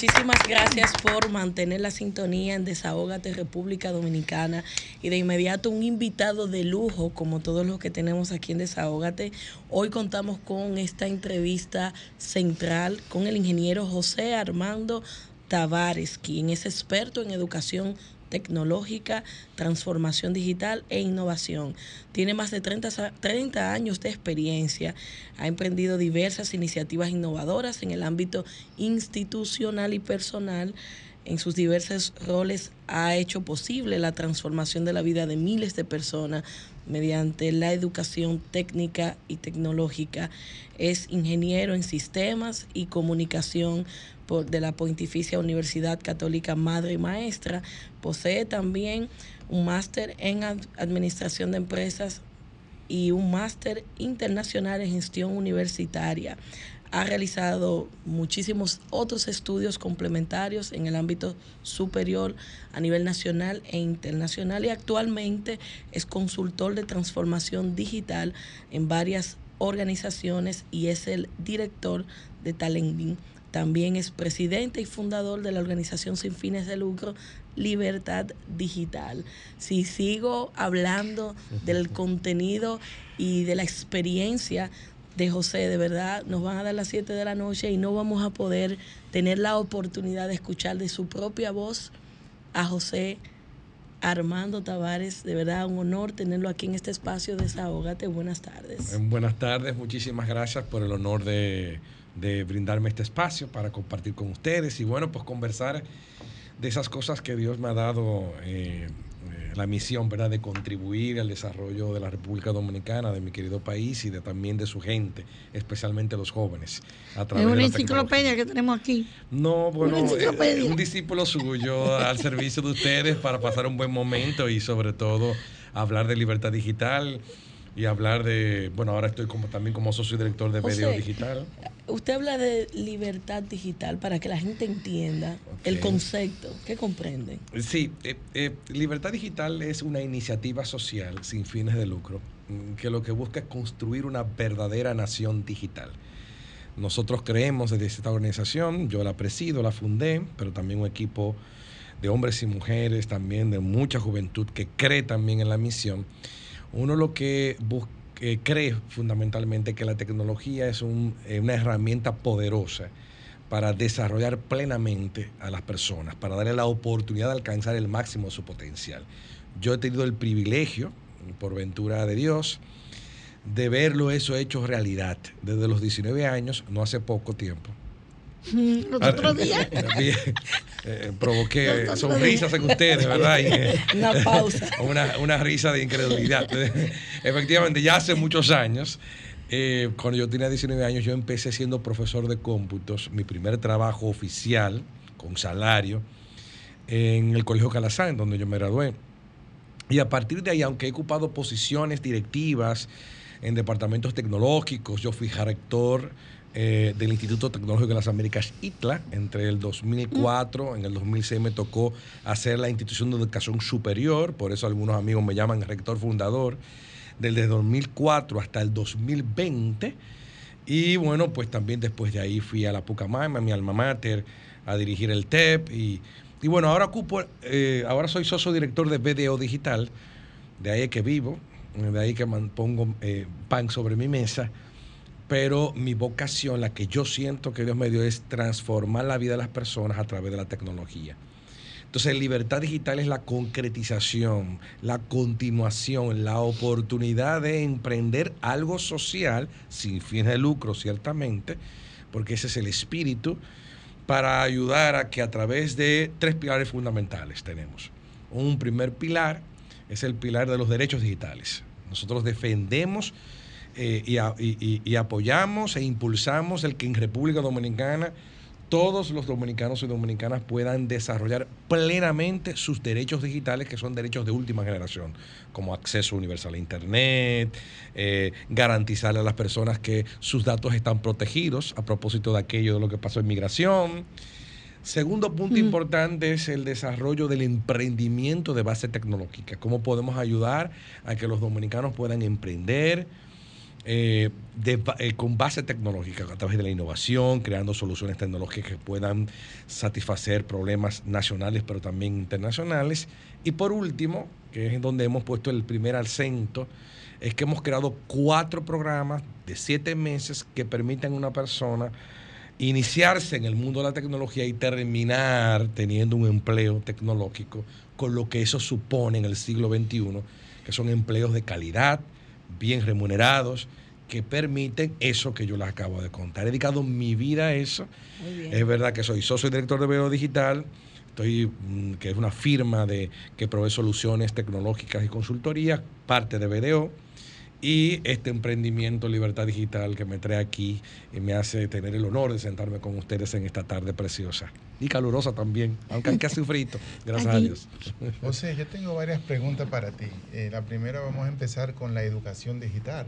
Muchísimas gracias por mantener la sintonía en Desahógate República Dominicana y de inmediato un invitado de lujo como todos los que tenemos aquí en Desahógate. Hoy contamos con esta entrevista central con el ingeniero José Armando Tavares, quien es experto en educación tecnológica, transformación digital e innovación. Tiene más de 30, sa- 30 años de experiencia, ha emprendido diversas iniciativas innovadoras en el ámbito institucional y personal. En sus diversos roles ha hecho posible la transformación de la vida de miles de personas mediante la educación técnica y tecnológica. Es ingeniero en sistemas y comunicación de la Pontificia Universidad Católica Madre y Maestra. Posee también un máster en ad- Administración de Empresas y un máster internacional en gestión universitaria. Ha realizado muchísimos otros estudios complementarios en el ámbito superior a nivel nacional e internacional y actualmente es consultor de transformación digital en varias organizaciones y es el director de Talenting. También es presidente y fundador de la organización sin fines de lucro Libertad Digital. Si sigo hablando del contenido y de la experiencia de José, de verdad, nos van a dar las 7 de la noche y no vamos a poder tener la oportunidad de escuchar de su propia voz a José Armando Tavares. De verdad, un honor tenerlo aquí en este espacio. Desahógate. Buenas tardes. Buenas tardes, muchísimas gracias por el honor de, de brindarme este espacio para compartir con ustedes y bueno, pues conversar de esas cosas que Dios me ha dado eh, eh, la misión, ¿verdad?, de contribuir al desarrollo de la República Dominicana, de mi querido país y de también de su gente, especialmente los jóvenes. A Es través de una la enciclopedia que tenemos aquí. no, bueno, eh, un discípulo suyo al servicio de ustedes para pasar un buen momento y sobre todo hablar de libertad digital y hablar de, bueno, ahora estoy como también como socio director de Medio Digital. Usted habla de libertad digital para que la gente entienda el concepto. ¿Qué comprenden? Sí, eh, eh, Libertad Digital es una iniciativa social sin fines de lucro mm, que lo que busca es construir una verdadera nación digital. Nosotros creemos desde esta organización, yo la presido, la fundé, pero también un equipo de hombres y mujeres, también de mucha juventud que cree también en la misión. Uno lo que eh, cree fundamentalmente que la tecnología es un- eh, una herramienta poderosa para desarrollar plenamente a las personas, para darle la oportunidad de alcanzar el máximo de su potencial. Yo he tenido el privilegio, por ventura de Dios, de verlo eso hecho realidad desde los 19 años, no hace poco tiempo. Los otros días. Eh, provoqué sonrisas en ustedes, ¿verdad? Y, eh, Una pausa. Una, una risa de incredulidad. Efectivamente, ya hace muchos años, eh, cuando yo tenía 19 años, yo empecé siendo profesor de cómputos, mi primer trabajo oficial, con salario, en el Colegio Calazán, donde yo me gradué. Y a partir de ahí, aunque he ocupado posiciones directivas en departamentos tecnológicos. Yo fui rector eh, del Instituto Tecnológico de las Américas, ITLA, entre el 2004, en el 2006 me tocó hacer la institución de educación superior, por eso algunos amigos me llaman rector fundador, desde 2004 hasta el 2020. Y bueno, pues también después de ahí fui a la Pucamaima, mi alma mater, a dirigir el TEP. Y, y bueno, ahora ocupo, eh, ahora soy socio director de BDO Digital, de ahí es que vivo, de ahí que pongo eh, pan sobre mi mesa pero mi vocación, la que yo siento que Dios me dio, es transformar la vida de las personas a través de la tecnología. Entonces, libertad digital es la concretización, la continuación, la oportunidad de emprender algo social, sin fines de lucro, ciertamente, porque ese es el espíritu, para ayudar a que a través de tres pilares fundamentales tenemos. Un primer pilar es el pilar de los derechos digitales. Nosotros defendemos eh, y, apoyamos e impulsamos el que en República Dominicana todos los dominicanos y dominicanas puedan desarrollar plenamente sus derechos digitales, que son derechos de última generación, como acceso universal a Internet, eh, garantizarle a las personas que sus datos están protegidos a propósito de aquello de lo que pasó en migración. Segundo punto importante es el desarrollo del emprendimiento de base tecnológica. ¿Cómo podemos ayudar a que los dominicanos puedan emprender? Eh, eh, con base tecnológica, a través de la innovación, creando soluciones tecnológicas que puedan satisfacer problemas nacionales, pero también internacionales. Y por último, que es donde hemos puesto el primer acento, es que hemos creado cuatro programas de siete meses que permiten a una persona iniciarse en el mundo de la tecnología y terminar teniendo un empleo tecnológico con lo que eso supone en el siglo XXI, que son empleos de calidad, bien remunerados, que permiten eso que yo les acabo de contar. He dedicado mi vida a eso. Es verdad que soy socio y director de Veo Digital, estoy, mm, que es una firma de, que provee soluciones tecnológicas y consultoría, parte de BDO y este emprendimiento Libertad Digital que me trae aquí y me hace tener el honor de sentarme con ustedes en esta tarde preciosa y calurosa también, aunque hay que frito, gracias a Dios. José, yo tengo varias preguntas para ti. Eh, la primera vamos a empezar con la educación digital.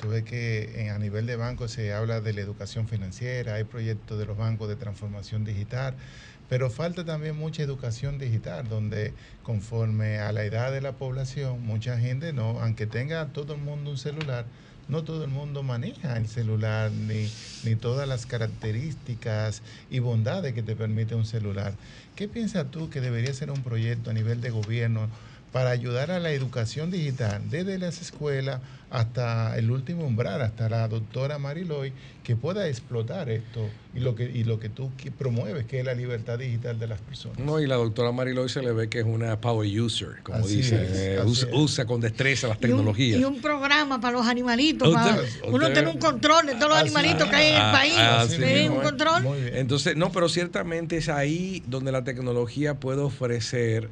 Tú ves que a nivel de banco se habla de la educación financiera, hay proyectos de los bancos de transformación digital, pero falta también mucha educación digital, donde conforme a la edad de la población, mucha gente no, aunque tenga todo el mundo un celular, no todo el mundo maneja el celular ni, ni todas las características y bondades que te permite un celular. ¿Qué piensas tú que debería ser un proyecto a nivel de gobierno para ayudar a la educación digital desde las escuelas hasta el último umbral, hasta la doctora Mariloy, que pueda explotar esto y lo que, y lo que tú promueves, que es la libertad digital de las personas. No, y la doctora Mariloy se le ve que es una power user, como dice, eh, usa, con destreza las tecnologías. Y un, programa para los animalitos, para uno tiene un control de todos los animalitos que hay en el ah, país. un control. Entonces, no, pero ciertamente es ahí donde la tecnología puede ofrecer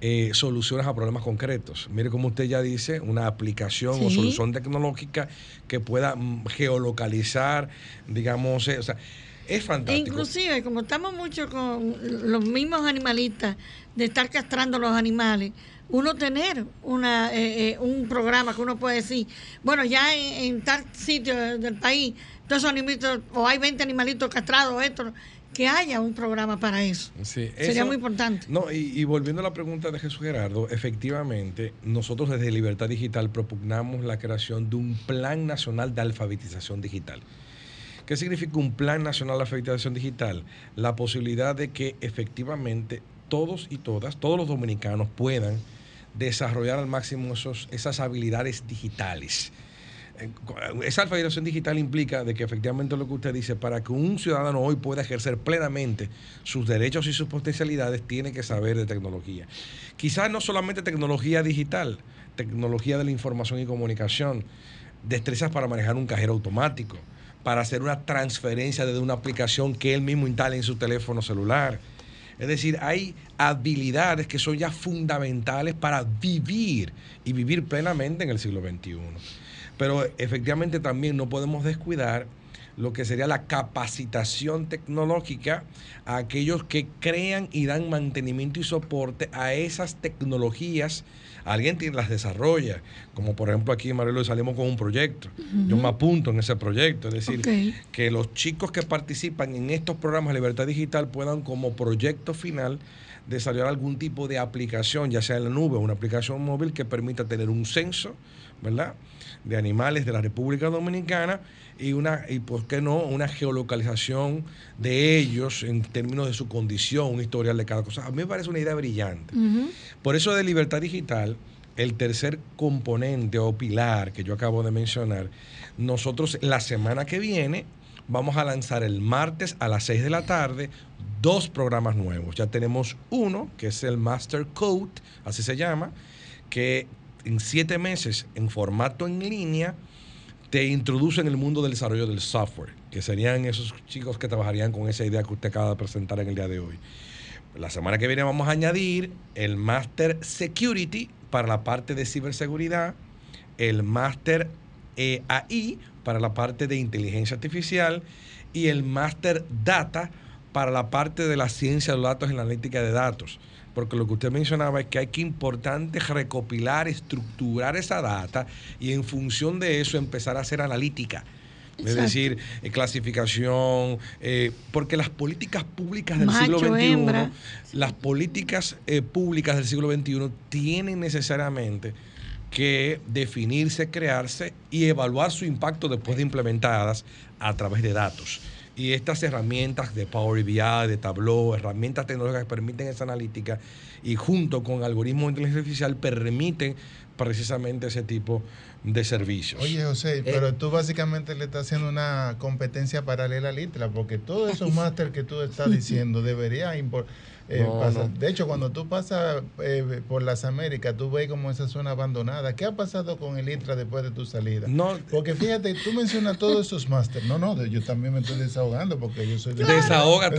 eh, soluciones a problemas concretos. Mire como usted ya dice, una aplicación o solución tecnológica que pueda mm, geolocalizar, digamos, eh, o sea, es fantástico. Inclusive, como estamos mucho con los mismos animalistas, de estar castrando los animales, uno tener una, eh, un programa que uno puede decir, bueno, ya en, tal sitio del país, todos esos animalitos, o hay 20 animalitos castrados, esto, que haya un programa para eso. Sería muy importante. No, y, volviendo a la pregunta de Jesús Gerardo, efectivamente, nosotros desde Libertad Digital propugnamos la creación de un plan nacional de alfabetización digital. ¿Qué significa un plan nacional de alfabetización digital? La posibilidad de que efectivamente todos y todas, todos los dominicanos puedan desarrollar al máximo esos, esas habilidades digitales esa alfabetización digital implica de que efectivamente lo que usted dice, para que un ciudadano hoy pueda ejercer plenamente sus derechos y sus potencialidades, tiene que saber de tecnología. Quizás no solamente tecnología digital, tecnología de la información y comunicación, destrezas para manejar un cajero automático, para hacer una transferencia desde una aplicación que él mismo instale en su teléfono celular. Es decir, hay habilidades que son ya fundamentales para vivir y vivir plenamente en el siglo XXI. Pero efectivamente también no podemos descuidar lo que sería la capacitación tecnológica a aquellos que crean y dan mantenimiento y soporte a esas tecnologías. Alguien las desarrolla, como por ejemplo aquí en Marelo salimos con un proyecto. Yo me apunto en ese proyecto, es decir, que los chicos que participan en estos programas de libertad digital puedan como proyecto final desarrollar algún tipo de aplicación, ya sea en la nube o una aplicación móvil que permita tener un censo, ¿verdad? De animales de la República Dominicana y una, y por qué no, una geolocalización de ellos en términos de su condición, un historial de cada cosa. A mí me parece una idea brillante. Por eso de libertad digital, el tercer componente o pilar que yo acabo de mencionar, nosotros la semana que viene vamos a lanzar el martes a las 6 de la tarde dos programas nuevos. Ya tenemos uno, que es el Master Code, así se llama, que en siete meses en formato en línea te introduce en el mundo del desarrollo del software, que serían esos chicos que trabajarían con esa idea que usted acaba de presentar en el día de hoy. La semana que viene vamos a añadir el Master Security para la parte de ciberseguridad, el Master AI para la parte de inteligencia artificial y el Master Data para la parte de la ciencia de los datos y la analítica de datos. Porque lo que usted mencionaba es que hay que importante recopilar, estructurar esa data y en función de eso empezar a hacer analítica. Es decir, eh, clasificación, eh, porque las políticas públicas del Macho, siglo XXI, hembra. las políticas eh, públicas del siglo XXI tienen necesariamente que definirse, crearse y evaluar su impacto después de implementadas a través de datos. Y estas herramientas de Power BI, de Tableau, herramientas tecnológicas que permiten esa analítica y junto con algoritmos de inteligencia artificial permiten precisamente ese tipo de servicios. Oye, José, pero tú básicamente le estás haciendo una competencia paralela al ITLA, porque todos esos máster que tú estás diciendo debería impor- eh, No, pasar. no. De hecho, cuando tú pasas eh, por las Américas, tú ves como esa zona abandonada. ¿Qué ha pasado con el ITLA después de tu salida? No. Porque fíjate, tú mencionas todos esos máster. No, no, yo también me estoy desahogando porque yo soy de.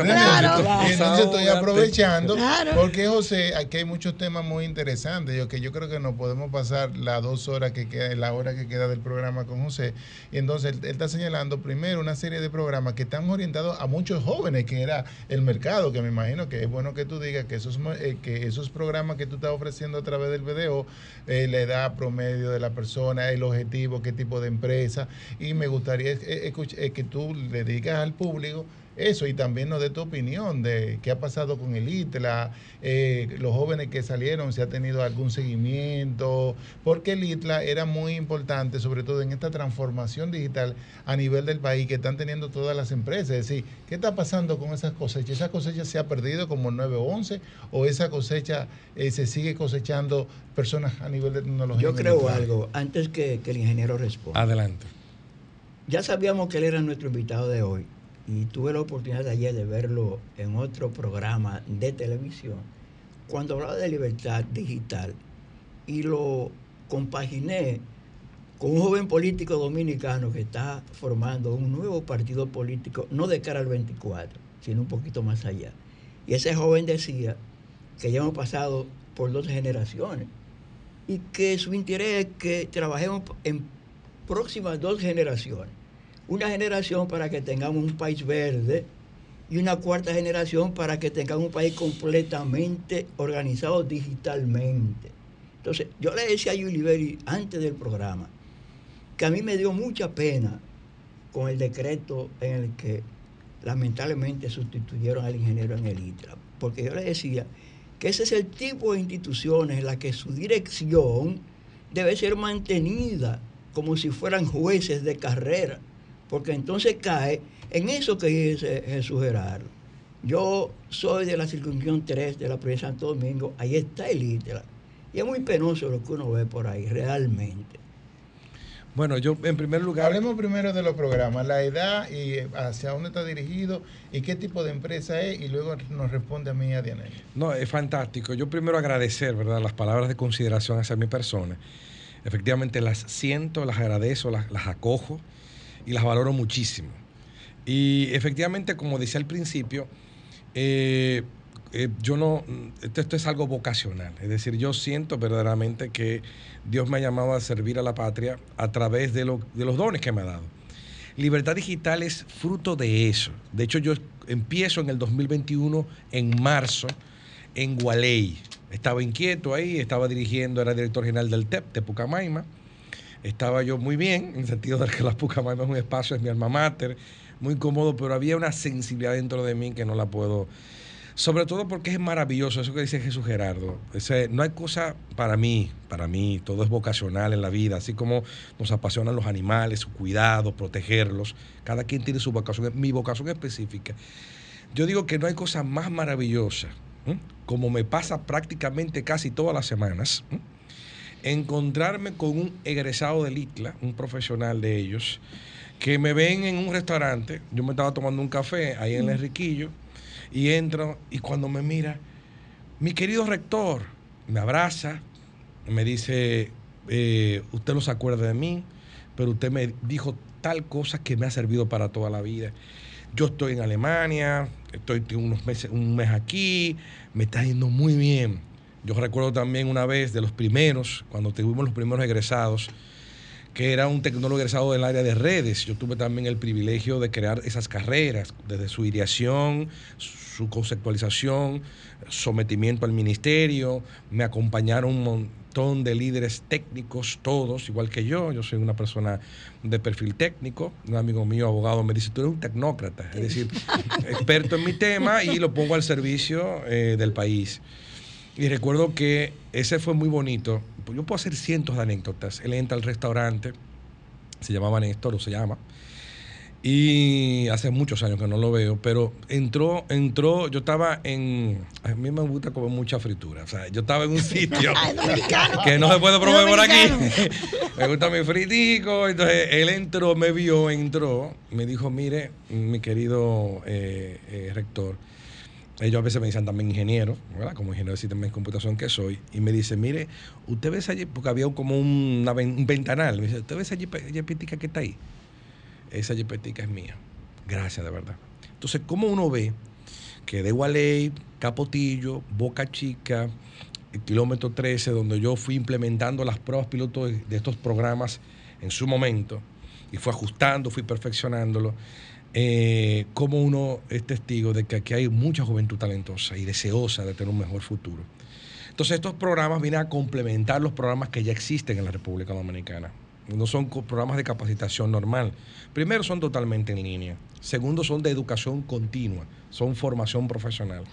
Claro. Y entonces estoy aprovechando Claro. porque José, aquí hay muchos temas muy interesantes. Yo que yo creo que nos podemos pasar las dos horas que queda, la hora que queda del programa con José. Y entonces él, él está señalando primero una serie de programas que están orientados a muchos jóvenes, que era el mercado, que me imagino que es bueno que tú digas que esos eh, que esos programas que tú estás ofreciendo a través del video, eh, la edad promedio de la persona, el objetivo, qué tipo de empresa. Y me gustaría eh, eh, que tú le digas al público eso y también nos dé tu opinión de qué ha pasado con el ITLA, eh, los jóvenes que salieron, si ha tenido algún seguimiento, porque el ITLA era muy importante, sobre todo en esta transformación digital a nivel del país que están teniendo todas las empresas. Es decir, ¿qué está pasando con esas cosechas? ¿Esa cosecha se ha perdido como el 911 o esa cosecha eh, se sigue cosechando personas a nivel de tecnología? Yo creo algo, antes que, que el ingeniero responda. Adelante. Ya sabíamos que él era nuestro invitado de hoy y tuve la oportunidad de ayer de verlo en otro programa de televisión cuando hablaba de libertad digital y lo compaginé con un joven político dominicano que está formando un nuevo partido político, no de cara al 24, sino un poquito más allá. Y ese joven decía que ya hemos pasado por dos generaciones y que su interés es que trabajemos en próximas dos generaciones. Una generación para que tengamos un país verde y una cuarta generación para que tengamos un país completamente organizado digitalmente. Entonces, yo le decía a Yuliberi antes del programa que a mí me dio mucha pena con el decreto en el que lamentablemente sustituyeron al ingeniero en el ITRA, porque yo le decía que ese es el tipo de instituciones en las que su dirección debe ser mantenida como si fueran jueces de carrera, porque entonces cae en eso que dice Jesús Gerardo. Yo soy de la circunscripción 3 de la provincia de Santo Domingo, ahí está el ITRA, y es muy penoso lo que uno ve por ahí, realmente. Bueno, yo en primer lugar... Hablemos primero de los programas, la edad y eh, hacia dónde está dirigido y qué tipo de empresa es y luego nos responde a mí a Dianel. No, es fantástico. Yo primero agradecer, ¿verdad?, las palabras de consideración hacia mi persona. Efectivamente las siento, las agradezco, las, las acojo y las valoro muchísimo. Y efectivamente, como decía al principio, eh, eh, yo no, esto, esto es algo vocacional. Es decir, yo siento verdaderamente que Dios me ha llamado a servir a la patria a través de, lo- de los dones que me ha dado. Libertad Digital es fruto de eso. De hecho, yo empiezo en el 2021, en marzo, en Gualey. Estaba inquieto ahí, estaba dirigiendo, era director general del TEP de Pucamaima. Estaba yo muy bien, en el sentido de que la Pucamaima es un espacio, es mi alma mater, muy cómodo, pero había una sensibilidad dentro de mí que no la puedo sobre todo porque es maravilloso, eso que dice Jesús Gerardo. No hay cosa para mí, para mí, todo es vocacional en la vida, así como nos apasionan los animales, su cuidado, protegerlos. Cada quien tiene su vocación, mi vocación específica. Yo digo que no hay cosa más maravillosa, como me pasa prácticamente casi todas las semanas. Encontrarme con un egresado del ITLA, un profesional de ellos, que me ven en un restaurante, yo me estaba tomando un café ahí en el Enriquillo, y entro y cuando me mira, mi querido rector, me abraza, me dice, eh, usted no se acuerda de mí, pero usted me dijo tal cosa que me ha servido para toda la vida. Yo estoy en Alemania, estoy unos meses, un mes aquí, me está yendo muy bien. Yo recuerdo también una vez de los primeros, cuando tuvimos los primeros egresados, que era un tecnólogo egresado del área de redes. Yo tuve también el privilegio de crear esas carreras, desde su ideación, su conceptualización, sometimiento al ministerio. Me acompañaron un montón de líderes técnicos, todos, igual que yo. Yo soy una persona de perfil técnico. Un amigo mío, abogado, me dice, tú eres un tecnócrata, es decir, experto en mi tema y lo pongo al servicio eh, del país. Y recuerdo que ese fue muy bonito. Pues Yo puedo hacer cientos de anécdotas. Él entra al restaurante, se llamaba Néstor o se llama, y hace muchos años que no lo veo, pero entró, entró, yo estaba en, a mí me gusta comer mucha fritura, o sea, yo estaba en un sitio que no se puede promover por aquí. Me gusta mi fritico, entonces él entró, me vio, entró, me dijo, mire, mi querido eh, eh, rector, ellos a veces me dicen también ingeniero, ¿verdad? Como ingeniero de sistemas de computación que soy, y me dice, mire, usted ve esa, porque había como un ventanal, me dice, ¿usted ve esa jepetica que está ahí? Esa jepetica es mía. Gracias, de verdad. Entonces, ¿cómo uno ve que de Gualey, Capotillo, Boca Chica, el kilómetro 13, donde yo fui implementando las pruebas piloto de, de estos programas en su momento, y fui ajustando, fui perfeccionándolo, eh, como uno es testigo de que aquí hay mucha juventud talentosa y deseosa de tener un mejor futuro. Entonces estos programas vienen a complementar los programas que ya existen en la República Dominicana. No son programas de capacitación normal. Primero son totalmente en línea. Segundo son de educación continua, son formación profesional.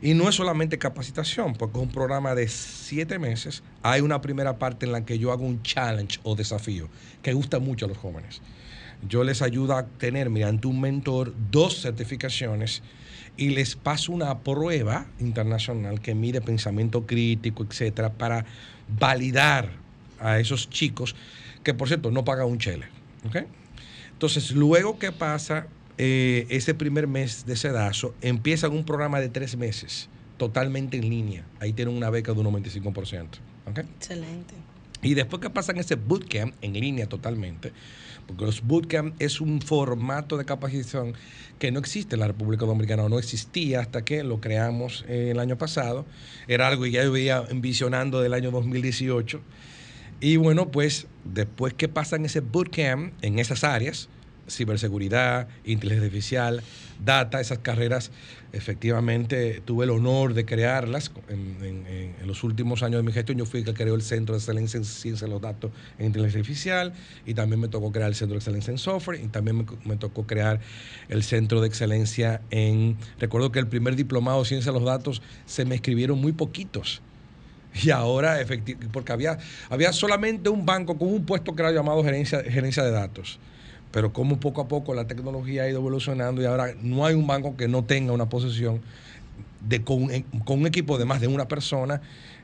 Y no es solamente capacitación, porque es un programa de siete meses. Hay una primera parte en la que yo hago un challenge o desafío que gusta mucho a los jóvenes. Yo les ayudo a tener, mediante un mentor, dos certificaciones y les paso una prueba internacional que mide pensamiento crítico, etcétera, para validar a esos chicos que, por cierto, no pagan un chele. ¿ok? Entonces, luego que pasa eh, ese primer mes de sedazo, empiezan un programa de tres meses, totalmente en línea. Ahí tienen una beca de un 95%. ¿ok? Excelente. Y después que pasan ese bootcamp en línea totalmente, porque los bootcamp es un formato de capacitación que no existe en la República Dominicana, o no existía hasta que lo creamos el año pasado. Era algo que ya yo veía envisionando del año 2018. Y bueno, pues después que pasan ese bootcamp en esas áreas, ciberseguridad, inteligencia artificial, data, esas carreras, efectivamente tuve el honor de crearlas en, los últimos años de mi gestión. Yo fui el que creó el Centro de Excelencia en Ciencia de los Datos en Inteligencia Artificial y también me tocó crear el Centro de Excelencia en Software y también me, tocó crear el Centro de Excelencia en... Recuerdo que el primer diplomado de Ciencia de los Datos se me escribieron muy poquitos. Y ahora, efecti- porque había, había solamente un banco con un puesto era llamado gerencia, gerencia de datos. Pero como poco a poco la tecnología ha ido evolucionando y ahora no hay un banco que no tenga una posición de, con, con un equipo de más de una persona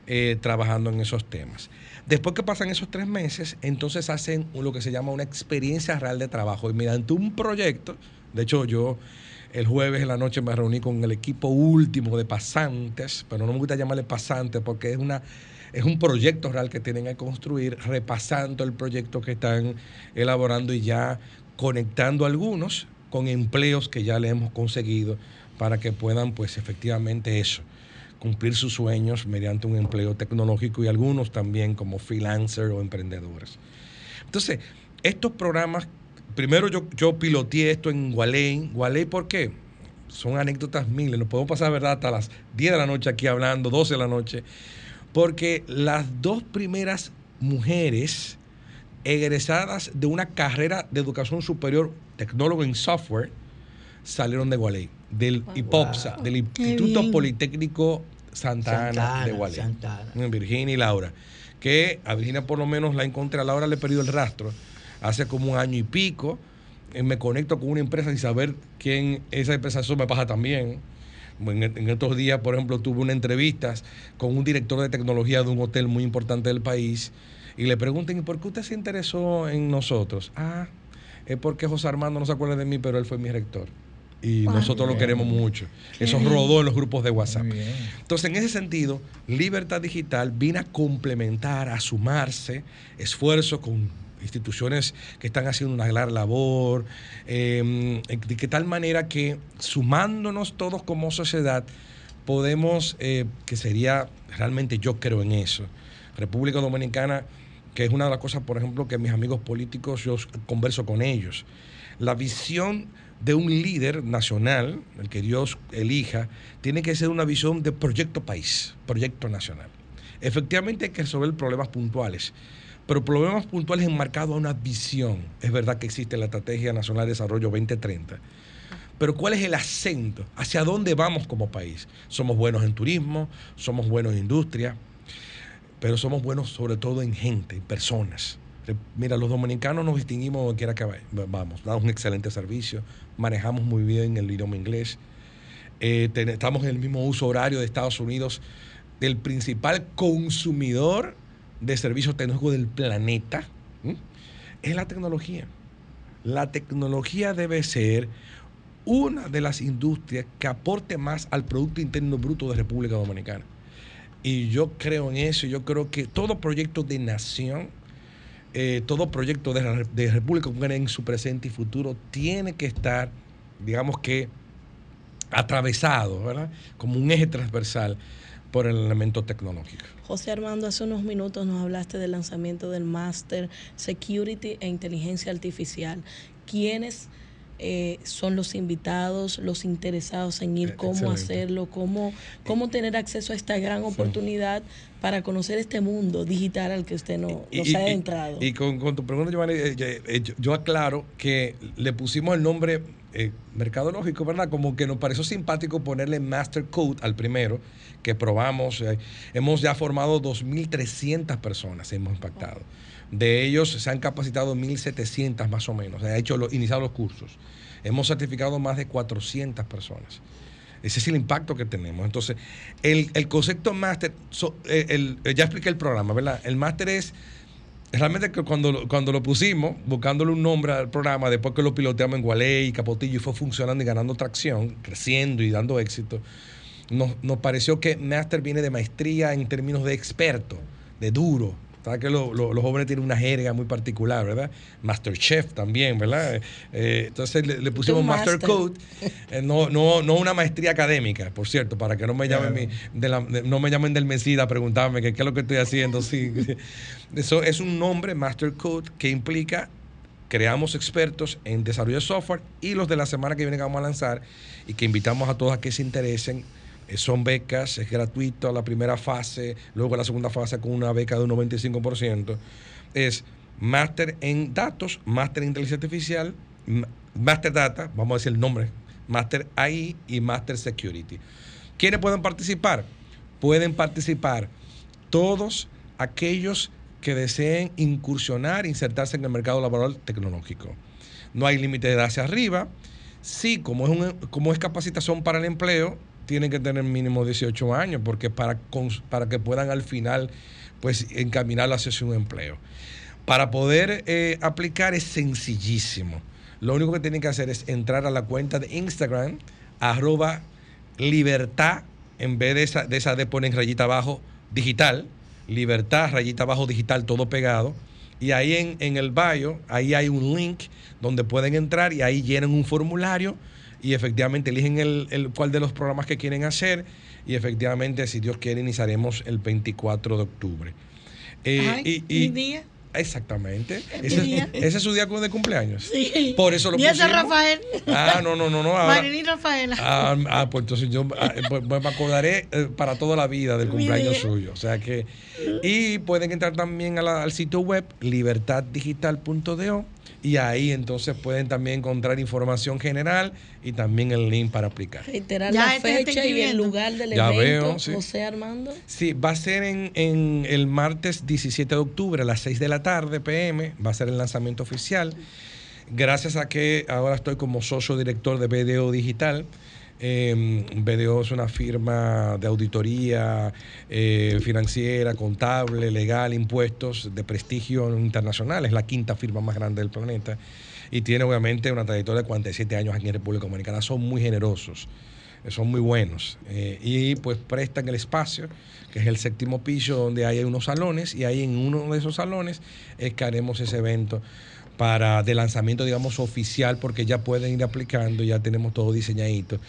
eh, trabajando en esos temas. Después que pasan esos tres meses, entonces hacen lo que se llama una experiencia real de trabajo. Y mediante un proyecto, de hecho yo el jueves en la noche me reuní con el equipo último de pasantes, pero no me gusta llamarle pasantes porque es una es un proyecto real que tienen que construir, repasando el proyecto que están elaborando y ya conectando algunos con empleos que ya le hemos conseguido para que puedan, pues efectivamente eso, cumplir sus sueños mediante un empleo tecnológico y algunos también como freelancer o emprendedores. Entonces, estos programas, primero yo, yo piloteé esto en Gualey. Gualey, ¿por qué? Son anécdotas miles, nos podemos pasar, ¿verdad?, hasta las 10 de la noche aquí hablando, 12 de la noche, porque las dos primeras mujeres egresadas de una carrera de educación superior, tecnólogo en software, salieron de Gualey, del IPOPSA, del Instituto bien. Politécnico Santa, Ana de Gualey. Santa Ana. En Virginia y Laura. Que a Virginia por lo menos la encontré, a Laura le he perdido el rastro hace como un año y pico. Eh, Me conecto con una empresa sin saber quién esa empresa eso me pasa también. En, en estos días, por ejemplo, tuve una entrevista con un director de tecnología de un hotel muy importante del país y le preguntan, ¿y por qué usted se interesó en nosotros? Ah, es porque José Armando no se acuerda de mí, pero él fue mi rector. Y nosotros lo queremos mucho. Qué Eso bien. rodó en los grupos de WhatsApp. Entonces, en ese sentido, Libertad Digital vino a complementar, a sumarse esfuerzos con instituciones que están haciendo una gran labor, eh, de tal manera que sumándonos todos como sociedad, podemos, eh, que sería, realmente yo creo en eso, República Dominicana, que es una de las cosas, por ejemplo, que mis amigos políticos, yo converso con ellos, la visión de un líder nacional, el que Dios elija, tiene que ser una visión de proyecto país, proyecto nacional. Efectivamente hay que resolver problemas puntuales, pero problemas puntuales enmarcados a una visión. Es verdad que existe la Estrategia Nacional de Desarrollo 2030, pero ¿cuál es el acento? ¿Hacia dónde vamos como país? Somos buenos en turismo, somos buenos en industria, pero somos buenos sobre todo en gente, en personas. Mira, los dominicanos nos distinguimos donde quiera que vamos, damos un excelente servicio, manejamos muy bien el idioma inglés, eh, estamos en el mismo uso horario de Estados Unidos, del principal consumidor de servicios tecnológicos del planeta, es la tecnología. La tecnología debe ser una de las industrias que aporte más al Producto Interno Bruto de República Dominicana. Y yo creo en eso, yo creo que todo proyecto de nación, eh, todo proyecto de, República Dominicana en su presente y futuro tiene que estar, digamos que, atravesado, ¿verdad? Como un eje transversal por el elemento tecnológico. José Armando, hace unos minutos nos hablaste del lanzamiento del Master Security e Inteligencia Artificial. ¿Quiénes eh, son los invitados, los interesados en ir, Eh, cómo excelente. hacerlo, cómo, cómo tener acceso a esta gran oportunidad para conocer este mundo digital al que usted no, no se ha adentrado? y con, con tu pregunta, Giovanni, eh, yo, yo aclaro que le pusimos el nombre eh, mercadológico, ¿verdad? Como que nos pareció simpático ponerle Master Code al primero, que probamos. eh, hemos ya formado 2.300 personas, hemos impactado. De ellos se han capacitado 1.700 más o menos, se hecho los, iniciado los cursos. Hemos certificado más de 400 personas. Ese es el impacto que tenemos. Entonces, el, el concepto máster, eh, eh, ya expliqué el programa, ¿verdad? El máster es realmente que cuando, cuando lo pusimos, buscándole un nombre al programa, después que lo piloteamos en Gualey y Capotillo y fue funcionando y ganando tracción, creciendo y dando éxito, nos, nos pareció que máster viene de maestría en términos de experto, de duro. ¿Sabes que lo- lo- los jóvenes tienen una jerga muy particular, ¿verdad? Master Chef también, ¿verdad? Eh, entonces le, le pusimos Master. Code, eh, no, no, no una maestría académica, por cierto, para que no me llamen, mi- de la- de- no me llamen del Mesida a preguntarme qué es lo que estoy haciendo. Sí. Eso es un nombre, Master Code, que implica creamos expertos en desarrollo de software y los de la semana que viene que vamos a lanzar y que invitamos a todos a que se interesen. Son becas, es gratuito la primera fase, luego la segunda fase con una beca de un 95%. Es máster en datos, máster en inteligencia artificial, máster data, vamos a decir el nombre, máster AI y máster security. ¿Quiénes pueden participar? Pueden participar todos aquellos que deseen incursionar, insertarse en el mercado laboral tecnológico. No hay límite de edad hacia arriba. Sí, como es, un- como es capacitación para el empleo, tienen que tener mínimo 18 años, porque para, para que puedan al final pues, encaminarlo hacia un empleo. Para poder eh, aplicar es sencillísimo. Lo único que tienen que hacer es entrar a la cuenta de Instagram, arroba libertad, en vez de esa de, esa de poner rayita abajo digital, libertad, rayita abajo digital, todo pegado. Y ahí en, en el bio, ahí hay un link donde pueden entrar y ahí llenan un formulario y efectivamente eligen el, el cuál de los programas que quieren hacer y efectivamente, si Dios quiere, iniciaremos el 24 de octubre. Eh, Ay, y, y- día. Exactamente. Ese, día. ese es su día de cumpleaños. Sí. Por eso lo Y ese. Rafael. Ah, no, no, no, no. ahora- Rafaela. Ah, ah, pues entonces yo ah, pues, pues me acordaré eh, para toda la vida del cumpleaños suyo. O sea que. Y pueden entrar también a la- al sitio web libertaddigital.do y ahí entonces pueden también encontrar información general y también el link para aplicar. Reiterar Ya la este fecha y el lugar del Ya evento, veo, sí. José Armando. Sí, va a ser en, en el martes 17 de octubre a las 6 de la tarde, PM. Va a ser el lanzamiento oficial. Gracias a que ahora estoy como socio director de BDO Digital. Eh, BDO es una firma de auditoría eh, financiera, contable, legal, impuestos de prestigio internacional. Es la quinta firma más grande del planeta. Y tiene obviamente una trayectoria de 47 años aquí en República Dominicana. Son muy generosos son muy buenos. Eh, y pues prestan el espacio, que es el séptimo piso, donde hay unos salones, y ahí en uno de esos salones es que haremos ese evento para de lanzamiento, digamos, oficial, porque ya pueden ir aplicando, ya tenemos todo diseñadito,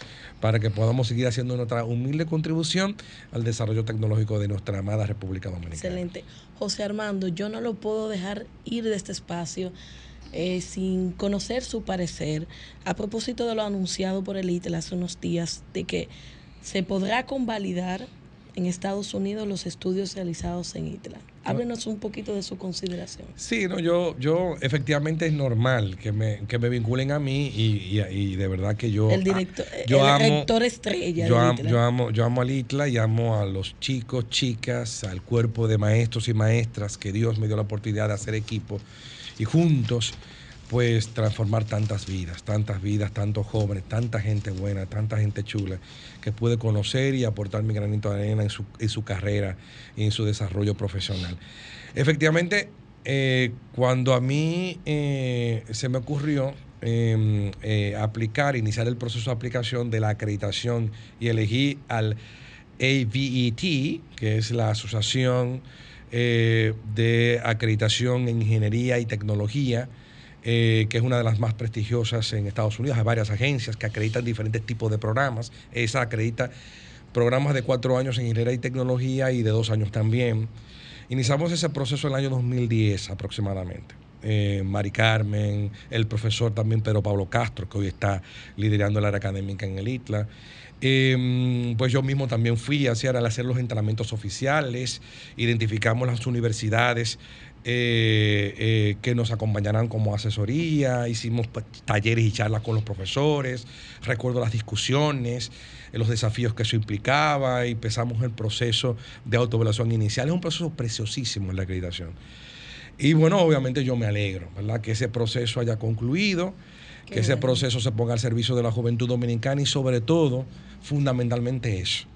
para que podamos seguir haciendo nuestra humilde contribución al desarrollo tecnológico de nuestra amada República Dominicana. Excelente. José Armando, yo no lo puedo dejar ir de este espacio eh, sin conocer su parecer a propósito de lo anunciado por el ITEL hace unos días de que se podrá convalidar en Estados Unidos los estudios realizados en ITLA. Háblenos un poquito de su consideración. Sí, no, yo, yo efectivamente es normal que me, que me vinculen a mí y, y- y de verdad que yo... el director, yo el amo- rector estrella. Yo ITLA. yo, amo, yo amo al ITLA y amo a los chicos, chicas, al cuerpo de maestros y maestras que Dios me dio la oportunidad de hacer equipo y juntos pues transformar tantas vidas, tantas vidas, tantos jóvenes, tanta gente buena, tanta gente chula que pude conocer y aportar mi granito de arena en su, en su carrera y en su desarrollo profesional. Efectivamente, eh, cuando a mí eh, se me ocurrió eh, eh, aplicar, iniciar el proceso de aplicación de la acreditación y elegí al AVET, que es la Asociación de Acreditación en Ingeniería y Tecnología, eh, que es una de las más prestigiosas en Estados Unidos. Hay varias agencias que acreditan diferentes tipos de programas. Esa acredita programas de cuatro años en ingeniería y tecnología y de dos años también. Iniciamos ese proceso en el año 2010 aproximadamente. Eh, Mari Carmen, el profesor también Pedro Pablo Castro, que hoy está liderando el área académica en el ITLA. Eh, pues yo mismo también fui a hacer, al hacer los entrenamientos oficiales, identificamos las universidades eh, eh, que nos acompañarán como asesoría, hicimos talleres y charlas con los profesores, recuerdo las discusiones, eh, los desafíos que eso implicaba y empezamos el proceso de autoevaluación inicial. Es un proceso preciosísimo en la acreditación. Y bueno, obviamente yo me alegro, ¿verdad? Que ese proceso haya concluido, Qué que ese proceso se ponga al servicio de la juventud dominicana y sobre todo, fundamentalmente eso.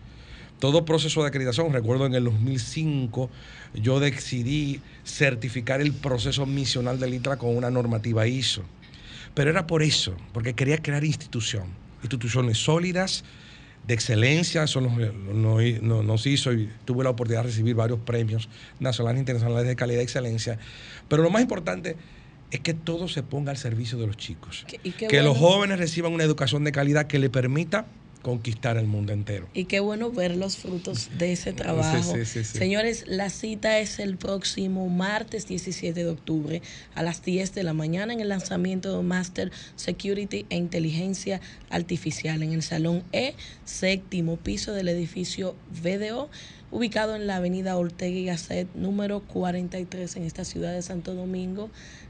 Todo proceso de acreditación, recuerdo en el 2005, yo decidí certificar el proceso misional del ITRA con una normativa ISO. Pero era por eso, porque quería crear institución, instituciones sólidas, de excelencia, eso nos, nos- hizo y tuve la oportunidad de recibir varios premios nacionales e internacionales de calidad y excelencia. Pero lo más importante es que todo se ponga al servicio de los chicos. Que- los jóvenes reciban una educación de calidad que le permita conquistar el mundo entero. Y qué bueno ver los frutos de ese trabajo. sí, sí, sí. Señores, la cita es el próximo martes 17 de octubre a las 10 de la mañana en el lanzamiento de Master Security e Inteligencia Artificial en el Salón E, séptimo piso del edificio VDO, ubicado en la avenida Ortega y Gasset número 43 en esta ciudad de Santo Domingo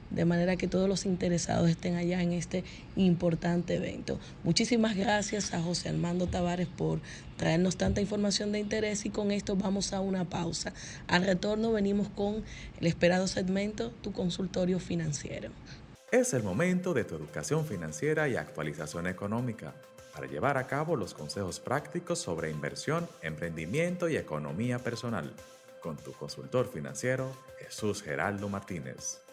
de manera que todos los interesados estén allá en este importante evento. Muchísimas gracias a José Armando Tavares por traernos tanta información de interés y con esto vamos a una pausa. Al retorno venimos con el esperado segmento Tu consultorio financiero. Es el momento de tu educación financiera y actualización económica para llevar a cabo los consejos prácticos sobre inversión, emprendimiento y economía personal con tu consultor financiero Jesús Geraldo Martínez.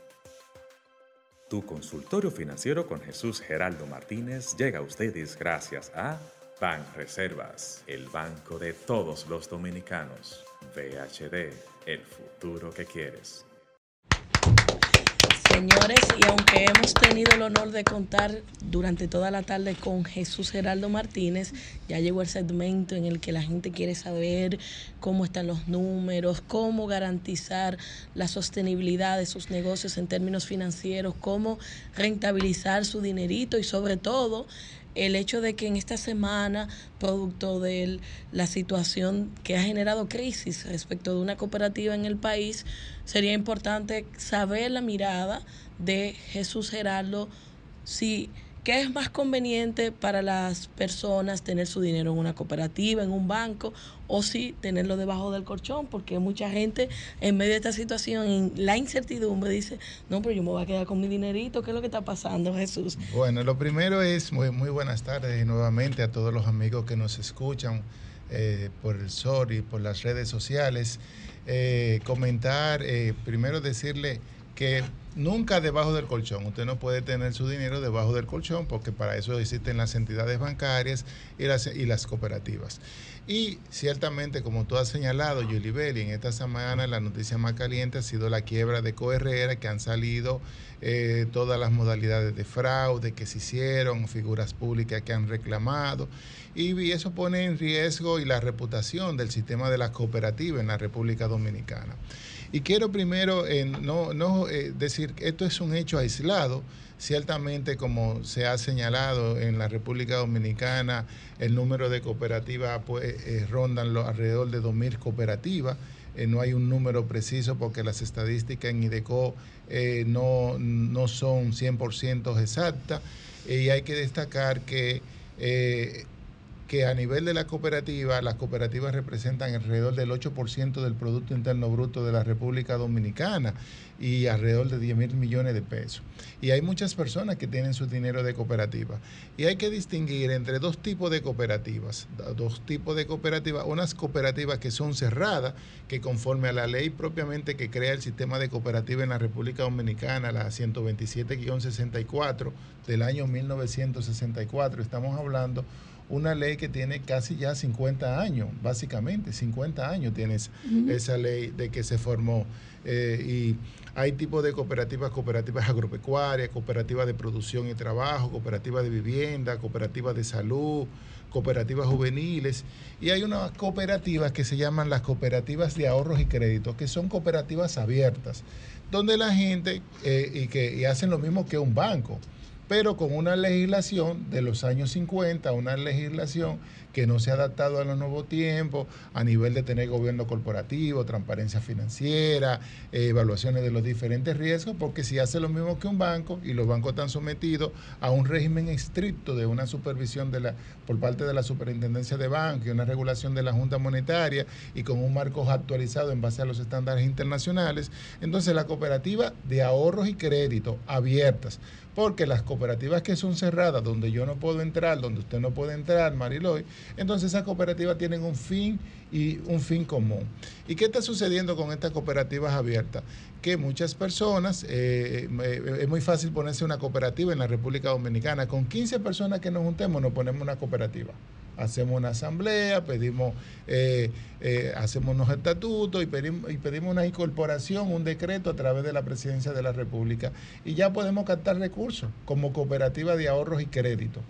Tu consultorio financiero con Jesús Geraldo Martínez llega a ustedes gracias a Ban Reservas, el banco de todos los dominicanos. VHD, el futuro que quieres. Señores, y aunque hemos tenido el honor de contar durante toda la tarde con Jesús Geraldo Martínez, ya llegó el segmento en el que la gente quiere saber cómo están los números, cómo garantizar la sostenibilidad de sus negocios en términos financieros, cómo rentabilizar su dinerito y sobre todo el hecho de que en esta semana, producto de la situación que ha generado crisis respecto de una cooperativa en el país, sería importante saber la mirada de Jesús Gerardo si ¿Qué es más conveniente para las personas tener su dinero en una cooperativa, en un banco, o si tenerlo debajo del colchón? Porque mucha gente en medio de esta situación, en la incertidumbre, dice, no, pero yo me voy a quedar con mi dinerito. ¿Qué es lo que está pasando, Jesús? Bueno, lo primero es muy, muy buenas tardes nuevamente a todos los amigos que nos escuchan eh, por el SOR y por las redes sociales. Eh, comentar, eh, primero decirle que nunca debajo del colchón. Usted no puede tener su dinero debajo del colchón porque para eso existen las entidades bancarias y las, y las cooperativas. Y ciertamente, como tú has señalado, Yuli Belli, en esta semana la noticia más caliente ha sido la quiebra de Coherrera, que han salido eh, todas las modalidades de fraude que se hicieron, figuras públicas que han reclamado, y eso pone en riesgo y la reputación del sistema de las cooperativas en la República Dominicana. Y quiero primero eh, no, no eh, decir que esto es un hecho aislado. Ciertamente, como se ha señalado en la República Dominicana, el número de cooperativas pues, eh, rondan alrededor de 2.000 cooperativas. no hay un número preciso porque las estadísticas en IDECO no, no son 100% exactas. y hay que destacar que que a nivel de la cooperativa, las cooperativas representan alrededor del 8% del Producto Interno Bruto de la República Dominicana y alrededor de 10 mil millones de pesos. Y hay muchas personas que tienen su dinero de cooperativa. Y hay que distinguir entre dos tipos de cooperativas. Dos tipos de cooperativas. Unas cooperativas que son cerradas, que conforme a la ley propiamente que crea el sistema de cooperativa en la República Dominicana, la 127-64 del año 1964, estamos hablando una ley que tiene casi ya 50 años, básicamente, 50 años tiene esa, ley de que se formó. Eh, y hay tipos de cooperativas, cooperativas agropecuarias, cooperativas de producción y trabajo, cooperativas de vivienda, cooperativas de salud, cooperativas juveniles. Y hay unas cooperativas que se llaman las cooperativas de ahorros y créditos, que son cooperativas abiertas, donde la gente, eh, y que y hacen lo mismo que un banco pero con una legislación de los años 50, una legislación que no se ha adaptado a los nuevos tiempos a nivel de tener gobierno corporativo, transparencia financiera, eh, evaluaciones de los diferentes riesgos, porque si hace lo mismo que un banco y los bancos están sometidos a un régimen estricto de una supervisión de la, por parte de la Superintendencia de Banco y una regulación de la Junta Monetaria y con un marco actualizado en base a los estándares internacionales, entonces la cooperativa de ahorros y créditos abiertas porque las cooperativas que son cerradas, donde yo no puedo entrar, donde usted no puede entrar, Mariloy, entonces esas cooperativas tienen un fin y un fin común. ¿Y qué está sucediendo con estas cooperativas abiertas? Que muchas personas, eh, eh, es muy fácil ponerse una cooperativa en la República Dominicana, con 15 personas que nos juntemos nos ponemos una cooperativa hacemos una asamblea, pedimos, eh, hacemos unos estatutos y pedimos, y pedimos una incorporación, un decreto a través de la presidencia de la República y ya podemos captar recursos como cooperativa de ahorros y créditos.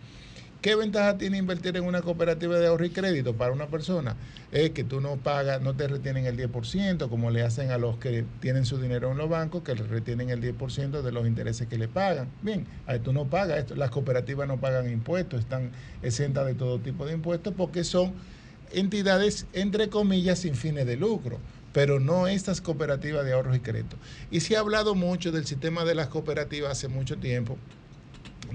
¿Qué ventaja tiene invertir en una cooperativa de ahorro y crédito para una persona? Es que tú no pagas, no te retienen el 10%, como le hacen a los que tienen su dinero en los bancos, que retienen el 10% de los intereses que le pagan. Bien, tú no pagas esto. Las cooperativas no pagan impuestos, están exentas de todo tipo de impuestos porque son entidades, entre comillas, sin fines de lucro pero no estas cooperativas de ahorros y crédito. Y se ha hablado mucho del sistema de las cooperativas hace mucho tiempo,